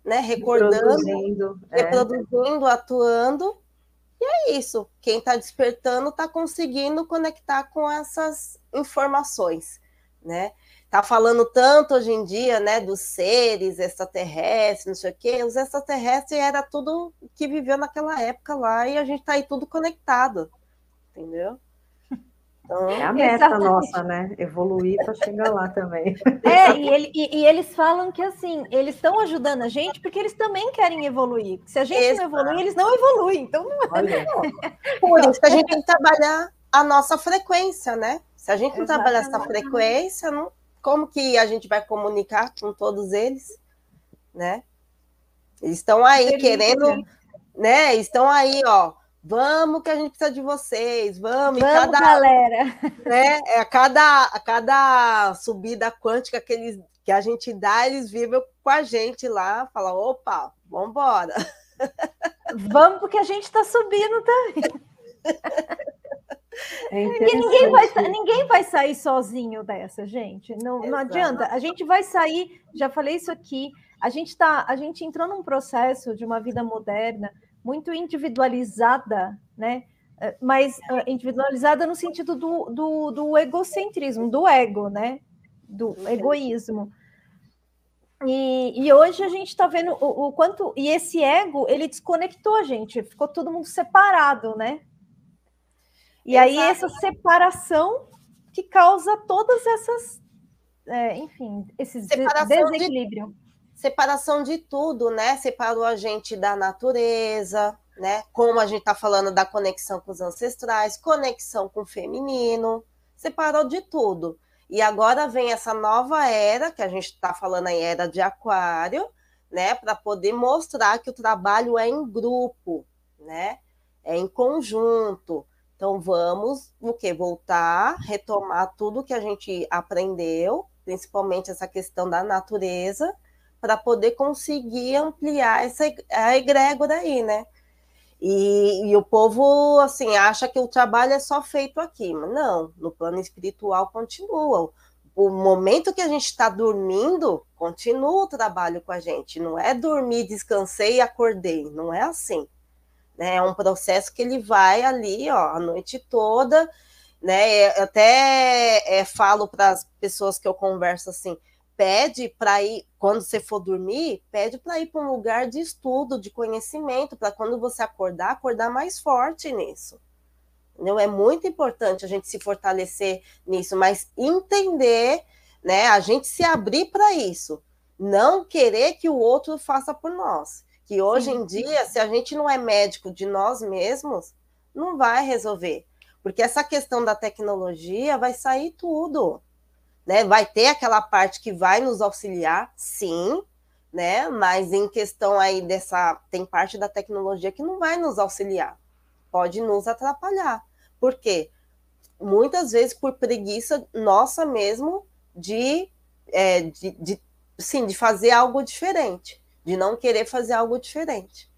né, recordando, Reproduzindo, é. reproduzindo, atuando. E é isso. Quem está despertando está conseguindo conectar com essas informações, né? Tá falando tanto hoje em dia, né, dos seres extraterrestres, não sei o quê. Os extraterrestres era tudo que viveu naquela época lá e a gente está aí tudo conectado, entendeu? Então, É a meta Exatamente. nossa, né? Evoluir para chegar lá também. É, e, ele- e- e eles falam que assim, eles estão ajudando a gente porque eles também querem evoluir. Se a gente Exato. não evoluir, eles não evoluem. Então, Olha, Por isso que a gente tem que trabalhar a nossa frequência, né? Se a gente não trabalhar essa Exatamente. frequência, não- como que a gente vai comunicar com todos eles, né? Eles estão aí Delícia. querendo, né? Estão aí, ó. Vamos que a gente precisa de vocês, vamos. E vamos, cada, galera. né? É, a cada, a cada subida quântica que, eles, que a gente dá, eles vivem com a gente lá, falam, opa, vambora. Vamos, porque a gente está subindo também. é Porque ninguém vai, ninguém vai sair sozinho dessa, gente. Não, não adianta. A gente vai sair, já falei isso aqui. A gente tá, a gente entrou num processo de uma vida moderna muito individualizada, né? Eh, Mas eh, individualizada no sentido do, do, do egocentrismo, do ego, né? Do egoísmo. E, e hoje a gente está vendo o, o quanto. E esse ego, ele desconectou a gente, ficou todo mundo separado, né? E aí, Exato. essa separação que causa todas essas. é, enfim, esses Separação de- desequilíbrio. Separação de tudo, né? Separou a gente da natureza, né? Como a gente está falando da conexão com os ancestrais, conexão com o feminino, separou de tudo. E agora vem essa nova era, que a gente está falando aí, era de aquário, né? Para poder mostrar que o trabalho é em grupo, né? É em conjunto. Então vamos o que? Voltar, retomar tudo que a gente aprendeu, principalmente essa questão da natureza, para poder conseguir ampliar essa a egrégora aí, né? E, e o povo, assim, acha que o trabalho é só feito aqui, mas não, no plano espiritual continua. O momento que a gente está dormindo, continua o trabalho com a gente. Não é dormir, descansei e acordei. Não é assim. Né? É um processo que ele vai ali, ó, a noite toda, né? Eu até é, falo para as pessoas que eu converso assim, pede para ir, quando você for dormir, pede para ir para um lugar de estudo, de conhecimento, para quando você acordar, acordar mais forte nisso. Entendeu? É muito importante a gente se fortalecer nisso, mas entender, né? A gente se abrir para isso, não querer que o outro faça por nós. Que hoje Sim. em dia, se a gente não é médico de nós mesmos, não vai resolver. Porque essa questão da tecnologia vai sair tudo né? Vai ter aquela parte que vai nos auxiliar, sim, né? Mas em questão aí dessa, tem parte da tecnologia que não vai nos auxiliar, pode nos atrapalhar. Por quê? Muitas vezes por preguiça nossa mesmo de, é, de, de, sim, de fazer algo diferente, de não querer fazer algo diferente.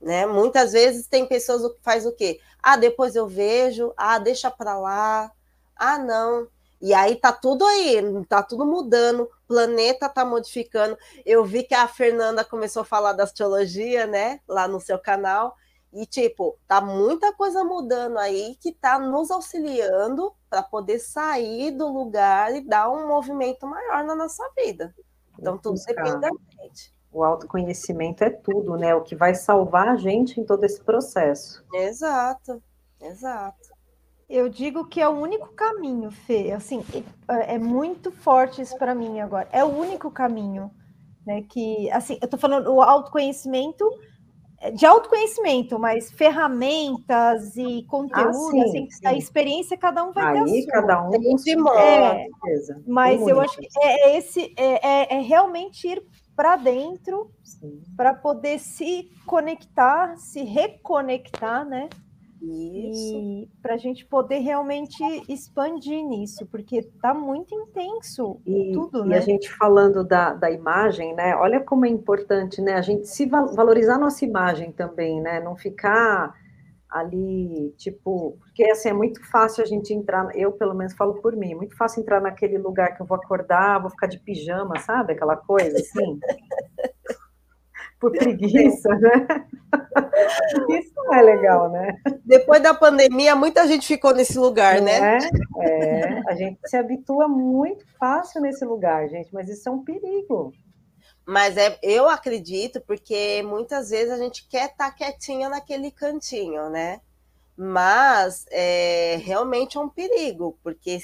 Né? Muitas vezes tem pessoas que faz o quê? Ah, depois eu vejo, ah, deixa para lá, ah, não, e aí tá tudo aí, tá tudo mudando, o planeta tá modificando. Eu vi que a Fernanda começou a falar da astrologia, né, lá no seu canal, e tipo, tá muita coisa mudando aí que tá nos auxiliando para poder sair do lugar e dar um movimento maior na nossa vida. Então tudo Buscar. depende da gente. O autoconhecimento é tudo, né? O que vai salvar a gente em todo esse processo. Exato. Exato. Eu digo que é o único caminho, Fê. Assim, é, é muito forte isso para mim agora. É o único caminho, né? Que, assim, eu estou falando o autoconhecimento é, de autoconhecimento, mas ferramentas e conteúdo, ah, sim, assim, sim. a experiência cada um vai Aí, ter a sua. cada um tem de modo, é, mas eu acho que é, é esse é, é, é realmente ir para dentro para poder se conectar, se reconectar, né? Isso. E para a gente poder realmente expandir nisso, porque está muito intenso e, tudo, e né? a gente falando da, da imagem, né? Olha como é importante, né? A gente se valorizar nossa imagem também, né? Não ficar ali, tipo, porque assim é muito fácil a gente entrar, eu pelo menos falo por mim, é muito fácil entrar naquele lugar que eu vou acordar, vou ficar de pijama, sabe? Aquela coisa assim. por preguiça, né? Isso não é legal, né? Depois da pandemia, muita gente ficou nesse lugar, né? É, é, a gente se habitua muito fácil nesse lugar, gente, mas isso é um perigo. Mas é, eu acredito, porque muitas vezes a gente quer estar tá quietinha naquele cantinho, né? Mas é, realmente é um perigo, porque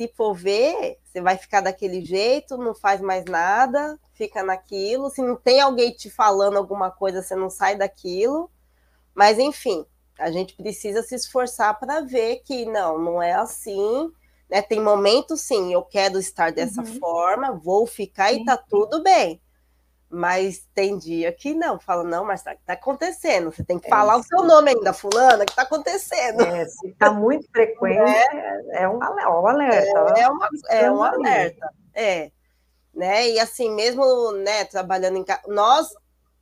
se for ver, você vai ficar daquele jeito, não faz mais nada, fica naquilo. Se não tem alguém te falando alguma coisa, você não sai daquilo. Mas, enfim, a gente precisa se esforçar para ver que não, não é assim. Né? Tem momentos, sim, eu quero estar dessa uhum. forma, vou ficar sim. e tá tudo bem. Mas tem dia que não, fala, não, mas tá, tá acontecendo. Você tem que é, falar sim. o seu nome ainda, fulana, que tá acontecendo. É, se tá muito frequente, é, é um alerta. É, é, uma, é um alerta, é. Né? E assim, mesmo né, trabalhando em casa, nós,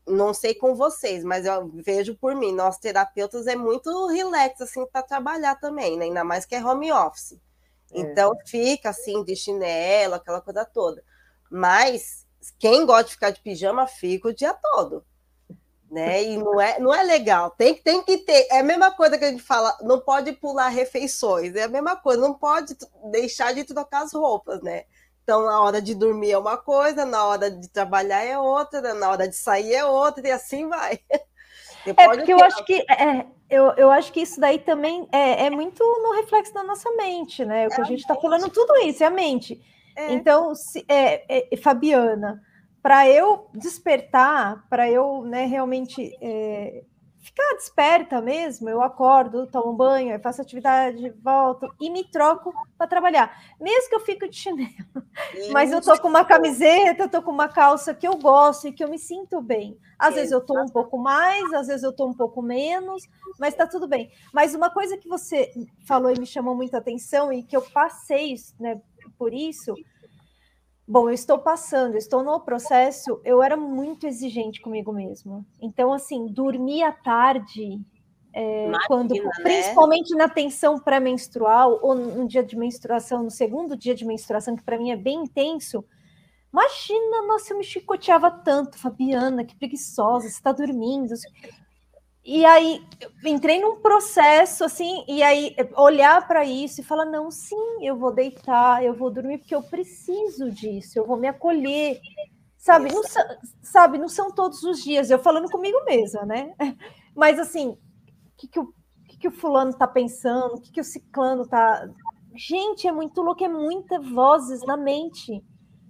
não sei com vocês, mas eu vejo por mim, nós terapeutas é muito relax assim para trabalhar também, né? Ainda mais que é home office. É. Então fica assim de chinelo, aquela coisa toda. Mas quem gosta de ficar de pijama fica o dia todo. Né? E não é, não é legal. Tem, tem que ter. É a mesma coisa que a gente fala, não pode pular refeições. É a mesma coisa, não pode deixar de trocar as roupas, né? Então, na hora de dormir é uma coisa, na hora de trabalhar é outra, na hora de sair é outra, e assim vai. é porque eu acho que é, eu, eu acho que isso daí também é, é muito no reflexo da nossa mente, né? O que é a gente está falando, tudo isso, é a mente. É. Então, se, é, é, Fabiana, para eu despertar, para eu né, realmente é, ficar desperta mesmo, eu acordo, tomo banho, eu faço atividade, volto e me troco para trabalhar. Mesmo que eu fique de chinelo, mas eu tô com uma camiseta, eu tô com uma calça que eu gosto e que eu me sinto bem. Às vezes eu tô um pouco mais, às vezes eu tô um pouco menos, mas tá tudo bem. Mas uma coisa que você falou e me chamou muita atenção e que eu passei né, por isso. Bom, eu estou passando, estou no processo, eu era muito exigente comigo mesma. Então, assim, dormir à tarde, é, quando, né? principalmente na tensão pré-menstrual, ou no dia de menstruação, no segundo dia de menstruação, que para mim é bem intenso, imagina, nossa, eu me chicoteava tanto, Fabiana, que preguiçosa, você está dormindo. E aí entrei num processo assim, e aí olhar para isso e falar: não, sim, eu vou deitar, eu vou dormir, porque eu preciso disso, eu vou me acolher. Sabe, não, sabe, não são todos os dias, eu falando comigo mesma, né? Mas assim, o que, que, o, que, que o fulano tá pensando, o que, que o ciclano tá. Gente, é muito louco, é muitas vozes na mente.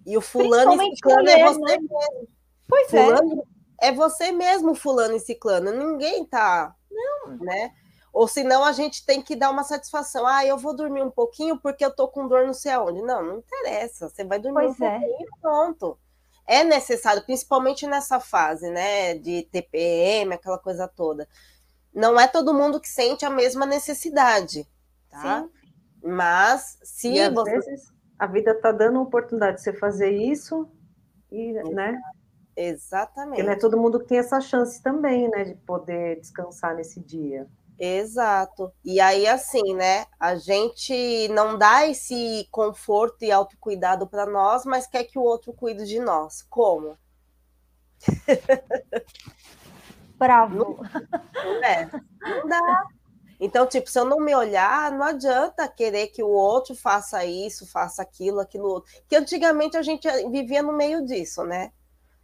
E o fulano e ciclano é você né? mesmo. Pois é. fulano, é é você mesmo, fulano e ciclano. Ninguém tá. Não. Né? Ou senão a gente tem que dar uma satisfação. Ah, eu vou dormir um pouquinho porque eu tô com dor não sei aonde. Não, não interessa. Você vai dormir pois um é. pouquinho e pronto. É necessário, principalmente nessa fase, né? De TPM, aquela coisa toda. Não é todo mundo que sente a mesma necessidade, tá? Sim. Mas se e você... vezes a vida tá dando a oportunidade de você fazer isso e, né? Exatamente. Porque não é todo mundo que tem essa chance também, né, de poder descansar nesse dia. Exato. E aí, assim, né? A gente não dá esse conforto e autocuidado para nós, mas quer que o outro cuide de nós. Como? Bravo. Não, é, não dá. Então, tipo, se eu não me olhar, não adianta querer que o outro faça isso, faça aquilo, aquilo outro. Que antigamente a gente vivia no meio disso, né?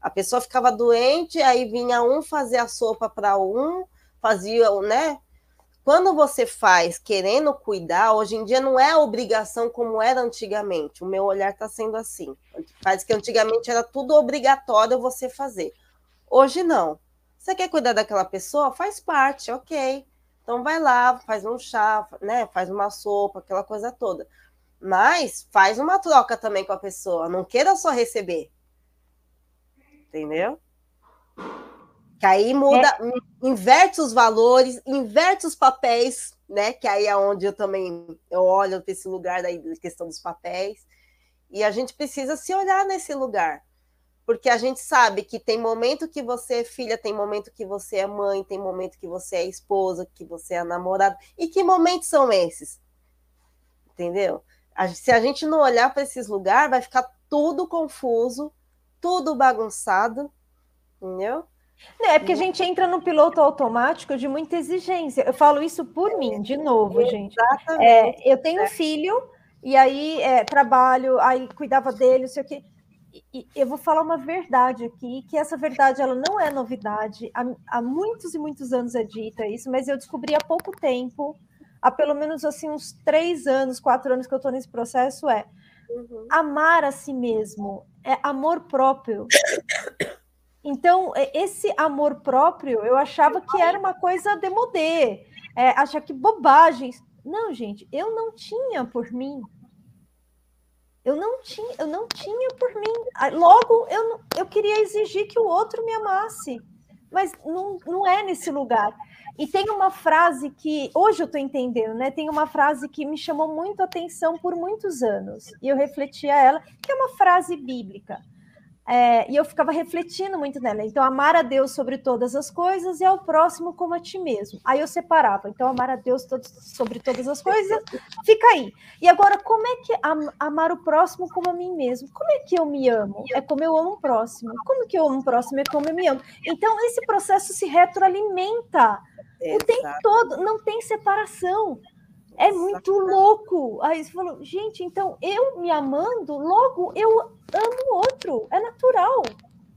A pessoa ficava doente, aí vinha um fazer a sopa para um, fazia, né? quando você faz querendo cuidar, hoje em dia não é obrigação como era antigamente. O meu olhar está sendo assim. Faz que antigamente era tudo obrigatório você fazer. Hoje não. Você quer cuidar daquela pessoa? Faz parte, ok. Então vai lá, faz um chá, né? Faz uma sopa, aquela coisa toda. Mas faz uma troca também com a pessoa. Não queira só receber. Entendeu? Que aí muda, é. inverte os valores, inverte os papéis, né? Que aí é onde eu também eu olho para esse lugar da questão dos papéis. E a gente precisa se olhar nesse lugar. Porque a gente sabe que tem momento que você é filha, tem momento que você é mãe, tem momento que você é esposa, que você é namorada. E que momentos são esses? Entendeu? Se a gente não olhar para esses lugares, vai ficar tudo confuso, tudo bagunçado, entendeu? É porque a gente entra no piloto automático de muita exigência. Eu falo isso por mim, de novo, gente. É, eu tenho um filho, e aí é, trabalho, aí cuidava dele, não sei o quê. E, eu vou falar uma verdade aqui, que essa verdade ela não é novidade. Há, há muitos e muitos anos é dita isso, mas eu descobri há pouco tempo, há pelo menos assim uns três anos, quatro anos que eu estou nesse processo, é uhum. amar a si mesmo, é amor próprio. Então, é, esse amor próprio, eu achava que era uma coisa demodê, é, achar que bobagens. Não, gente, eu não tinha por mim. Eu não tinha, eu não tinha por mim. Logo, eu, eu queria exigir que o outro me amasse, mas não, não é nesse lugar. E tem uma frase que hoje eu estou entendendo, né? Tem uma frase que me chamou muito a atenção por muitos anos, e eu refleti a ela, que é uma frase bíblica. É, e eu ficava refletindo muito nela. Então, amar a Deus sobre todas as coisas e ao próximo como a ti mesmo. Aí eu separava. Então, amar a Deus todo, sobre todas as coisas, fica aí. E agora, como é que am, amar o próximo como a mim mesmo? Como é que eu me amo? É como eu amo o próximo. Como que eu amo o próximo? É como eu me amo. Então, esse processo se retroalimenta Exato. o tempo todo. Não tem separação. É muito louco. Aí você falou, gente, então eu me amando, logo eu amo o outro. É natural.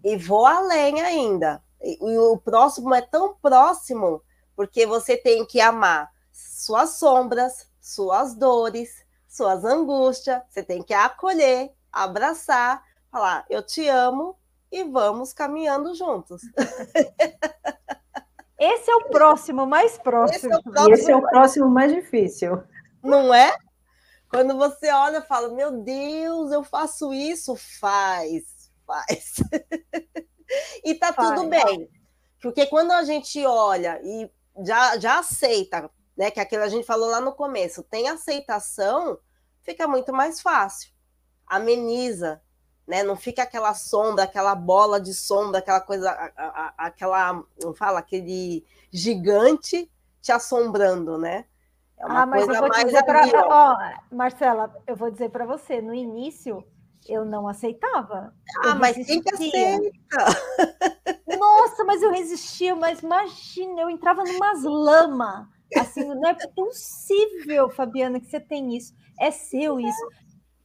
E vou além ainda. E o próximo é tão próximo, porque você tem que amar suas sombras, suas dores, suas angústias. Você tem que acolher, abraçar, falar, eu te amo e vamos caminhando juntos. Esse é o próximo mais próximo. Esse é o próximo, esse é o próximo mais difícil. Não é? Quando você olha e fala, meu Deus, eu faço isso, faz, faz. e tá faz. tudo bem. Porque quando a gente olha e já, já aceita, né? Que aquilo a gente falou lá no começo, tem aceitação, fica muito mais fácil. Ameniza, né? Não fica aquela sombra, aquela bola de sombra, aquela coisa, a, a, aquela, não fala, aquele gigante te assombrando, né? É uma ah, mas coisa eu vou mais dizer pra, ó, Marcela, eu vou dizer para você, no início eu não aceitava. Ah, mas tem que aceita. Nossa, mas eu resistia, mas imagina, eu entrava numas lama. Assim, não é possível, Fabiana, que você tem isso. É seu isso.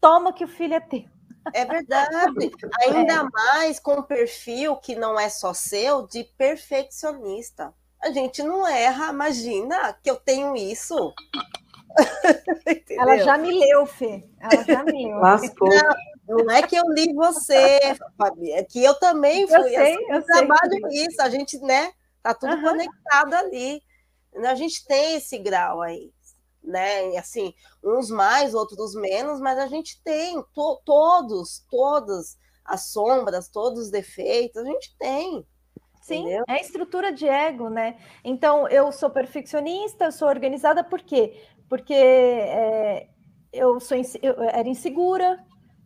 Toma que o filho é teu. É verdade. Ainda é. mais com o perfil que não é só seu, de perfeccionista. A gente não erra, imagina que eu tenho isso. Ela já me leu, Fê. Ela já me leu. Lascou. Não, não é que eu li você, Fabi, é que eu também fui. Eu sei, assim, eu trabalho sei. isso, a gente, né? Tá tudo uhum. conectado ali. A gente tem esse grau aí né? Assim, uns mais, outros menos, mas a gente tem to todos, todas as sombras, todos os defeitos, a gente tem. Sim, entendeu? é estrutura de ego, né? Então, eu sou perfeccionista, eu sou organizada, por quê? Porque é, eu, sou, eu era insegura,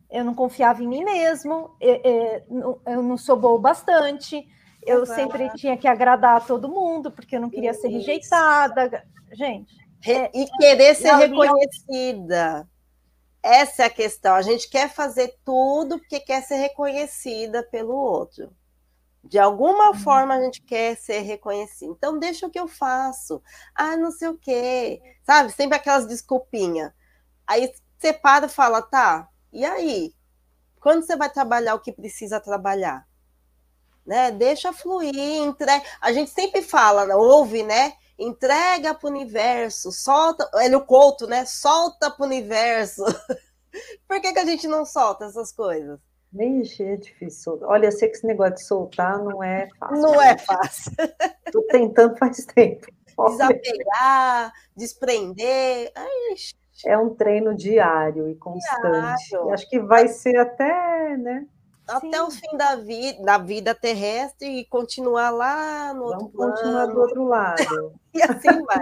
eu não confiava em mim mesmo, eu, eu não sou boa bastante, eu sempre tinha que agradar a todo mundo, porque eu não queria Isso. ser rejeitada. Gente, e querer ser reconhecida. Essa é a questão. A gente quer fazer tudo porque quer ser reconhecida pelo outro. De alguma uhum. forma a gente quer ser reconhecido. Então, deixa o que eu faço. Ah, não sei o quê. Sabe? Sempre aquelas desculpinhas. Aí você para e fala, tá, e aí? Quando você vai trabalhar o que precisa trabalhar? Né? Deixa fluir, entre... a gente sempre fala, ouve, né? Entrega para o universo, solta, ele o Couto, né? Solta para o universo. Por que, que a gente não solta essas coisas? Vixe, é difícil. Olha, eu sei que esse negócio de soltar não é fácil. Não é fácil. Estou tentando faz tempo. Desapegar, desprender. Ai, é um treino diário e constante. Diário. Acho que vai ser até, né? Até o fim da vida, da vida terrestre e continuar lá no Vamos outro continuar do outro lado. e assim vai.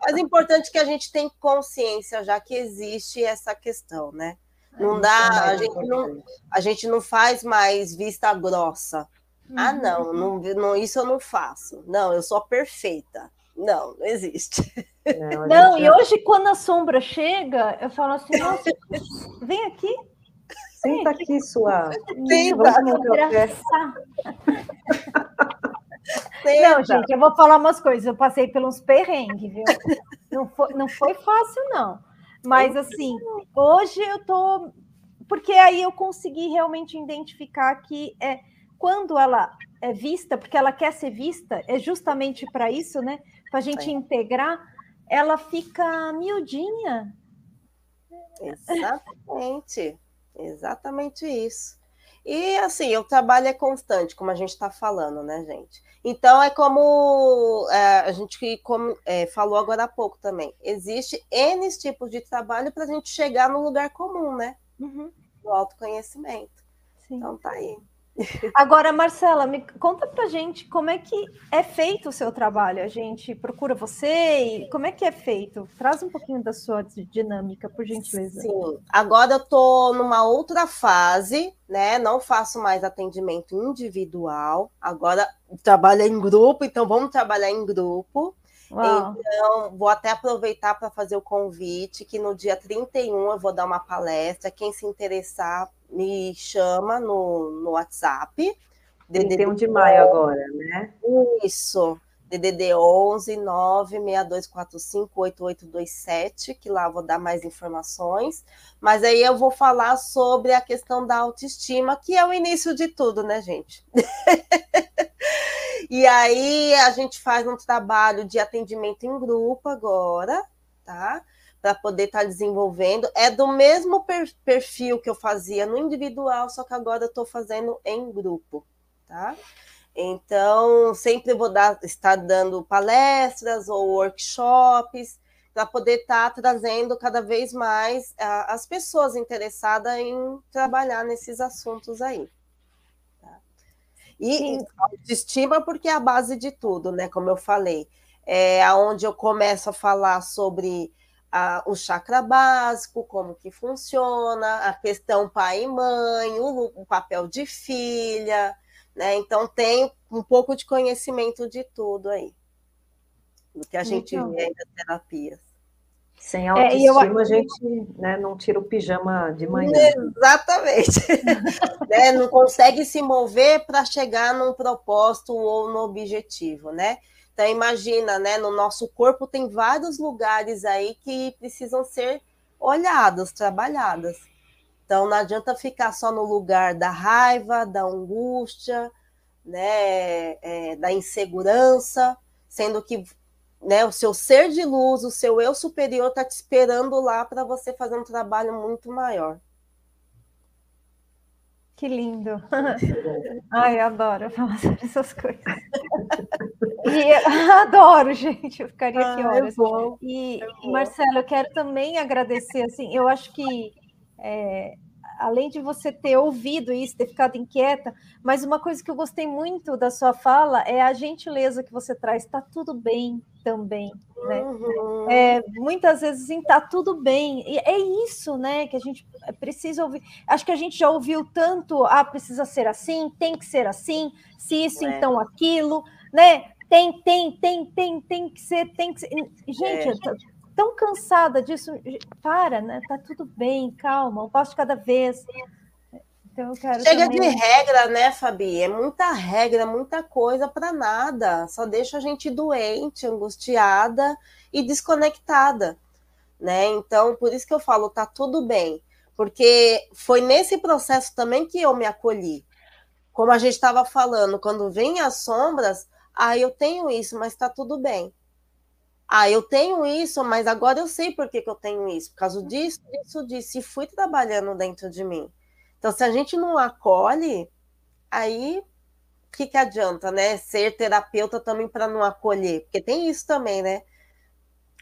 Mas o importante é que a gente tem consciência já que existe essa questão, né? Não é, dá, a gente não, a gente não faz mais vista grossa. Ah, uhum. não, não, não, isso eu não faço. Não, eu sou perfeita. Não, não existe. Não, não e hoje, quando a sombra chega, eu falo assim: nossa, vem aqui. Senta aqui, sua. Senta. Não, gente, eu vou falar umas coisas. Eu passei pelos perrengues, viu? Não foi, não foi fácil, não. Mas, assim, hoje eu tô. Porque aí eu consegui realmente identificar que é quando ela é vista, porque ela quer ser vista, é justamente para isso, né? Para a gente integrar, ela fica miudinha. Exatamente, exatamente isso. E assim, o trabalho é constante, como a gente está falando, né, gente? Então é como é, a gente como, é, falou agora há pouco também. Existe N tipos de trabalho para a gente chegar no lugar comum, né? Uhum. Do autoconhecimento. Sim. Então tá aí. Agora, Marcela, me conta pra gente como é que é feito o seu trabalho. A gente procura você e como é que é feito? Traz um pouquinho da sua dinâmica, por gentileza. Sim, agora eu tô numa outra fase, né? Não faço mais atendimento individual. Agora trabalho em grupo, então vamos trabalhar em grupo. Uau. Então, vou até aproveitar para fazer o convite que no dia 31 eu vou dar uma palestra. Quem se interessar, me chama no, no WhatsApp. DDD 1 de maio agora, né? Isso. DDD 11 96245 8827, que lá vou dar mais informações. Mas aí eu vou falar sobre a questão da autoestima, que é o início de tudo, né, gente? e aí a gente faz um trabalho de atendimento em grupo agora, tá? para poder estar tá desenvolvendo. É do mesmo perfil que eu fazia no individual, só que agora eu estou fazendo em grupo, tá? Então, sempre vou dar, estar dando palestras ou workshops para poder estar tá trazendo cada vez mais a, as pessoas interessadas em trabalhar nesses assuntos aí. Tá? E autoestima, porque é a base de tudo, né? Como eu falei, é aonde eu começo a falar sobre a, o chakra básico, como que funciona, a questão pai e mãe, o, o papel de filha, né? Então tem um pouco de conhecimento de tudo aí, do que a gente vê aí nas terapias. Sem autoestima, é, eu... a gente né, não tira o pijama de manhã. Exatamente. né, não consegue se mover para chegar num propósito ou no objetivo, né? Então imagina, né, no nosso corpo tem vários lugares aí que precisam ser olhados, trabalhados. Então não adianta ficar só no lugar da raiva, da angústia, né, é, da insegurança, sendo que né, o seu ser de luz, o seu eu superior está te esperando lá para você fazer um trabalho muito maior. Que lindo. Ai, eu adoro falar sobre essas coisas. E adoro, gente. Eu ficaria aqui ah, horas. Eu e, eu Marcelo, eu quero também agradecer. Assim, eu acho que é, além de você ter ouvido isso, ter ficado inquieta, mas uma coisa que eu gostei muito da sua fala é a gentileza que você traz. Está tudo bem também, né? Uhum. É, muitas vezes está tudo bem. E é isso, né? Que a gente precisa ouvir. Acho que a gente já ouviu tanto. Ah, precisa ser assim, tem que ser assim. Se isso, é. então aquilo, né? Tem, tem, tem, tem, tem que ser, tem que ser. Gente, é tão cansada disso. Para, né? Tá tudo bem, calma, eu posso cada vez. Então, Chega também... de regra, né, Fabi? É muita regra, muita coisa para nada. Só deixa a gente doente, angustiada e desconectada, né? Então, por isso que eu falo, tá tudo bem. Porque foi nesse processo também que eu me acolhi. Como a gente estava falando, quando vem as sombras, aí eu tenho isso, mas tá tudo bem Ah, eu tenho isso, mas agora eu sei por que, que eu tenho isso, por causa disso, disso, disso, e fui trabalhando dentro de mim. Então, se a gente não acolhe, aí o que, que adianta, né? Ser terapeuta também para não acolher, porque tem isso também, né?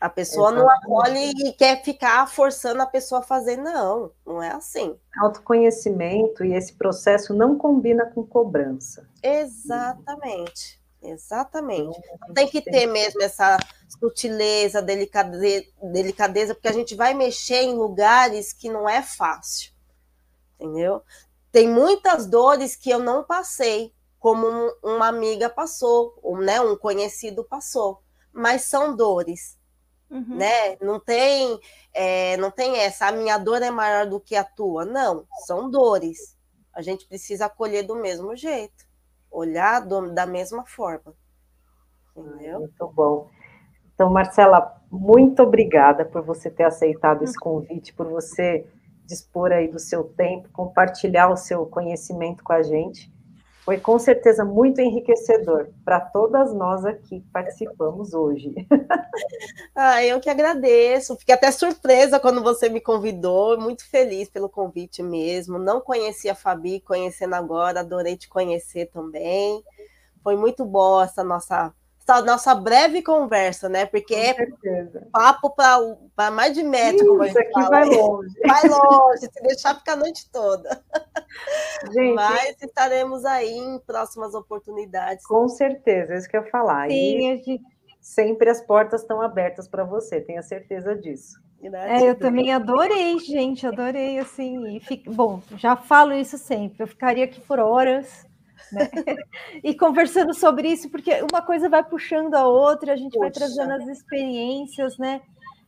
A pessoa Exatamente. não acolhe e quer ficar forçando a pessoa a fazer. Não, não é assim. Autoconhecimento e esse processo não combina com cobrança. Exatamente. Exatamente. Então, tem que ter mesmo essa sutileza, delicadeza, delicadeza, porque a gente vai mexer em lugares que não é fácil. Entendeu? Tem muitas dores que eu não passei, como uma amiga passou, ou né, um conhecido passou, mas são dores. Uhum. Né? Não tem, é, não tem essa, a minha dor é maior do que a tua. Não, são dores. A gente precisa acolher do mesmo jeito, olhar do, da mesma forma. Entendeu? Muito bom. Então, Marcela, muito obrigada por você ter aceitado esse convite, por você dispor aí do seu tempo, compartilhar o seu conhecimento com a gente. Foi com certeza muito enriquecedor para todas nós aqui que participamos hoje. Ah, eu que agradeço. Fiquei até surpresa quando você me convidou, muito feliz pelo convite mesmo. Não conhecia a Fabi, conhecendo agora, adorei te conhecer também. Foi muito boa essa nossa essa nossa breve conversa, né? Porque é papo para mais de metro. Isso aqui fala. vai longe. Vai longe, se deixar ficar a noite toda. Gente, Mas estaremos aí em próximas oportunidades. Com certeza, é isso que eu ia falar. Sim, e gente... sempre as portas estão abertas para você, tenha certeza disso. É, eu também adorei, gente, adorei, assim, fico... bom, já falo isso sempre, eu ficaria aqui por horas, né? e conversando sobre isso, porque uma coisa vai puxando a outra, a gente Poxa. vai trazendo as experiências, né?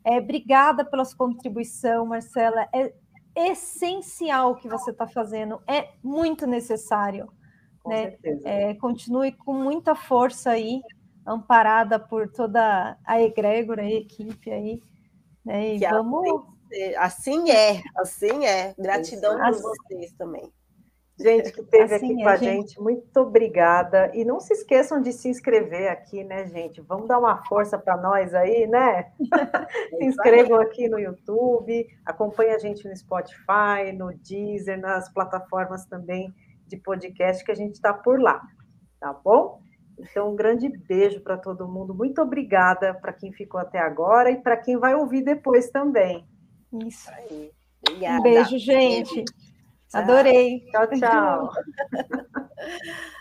É, obrigada pela sua contribuição, Marcela. É essencial o que você está fazendo, é muito necessário. Com né? É, continue com muita força aí, amparada por toda a egrégora, a equipe aí. Né? E vamos. Assim é, assim é. Gratidão por vocês também. Gente que esteve assim aqui é, com a gente. gente, muito obrigada. E não se esqueçam de se inscrever aqui, né, gente? Vamos dar uma força para nós aí, né? se inscrevam aqui no YouTube, acompanhe a gente no Spotify, no Deezer, nas plataformas também de podcast que a gente está por lá, tá bom? Então, um grande beijo para todo mundo. Muito obrigada para quem ficou até agora e para quem vai ouvir depois também. Isso aí. Obrigada. Um beijo, gente. Adorei. Tchau, tchau.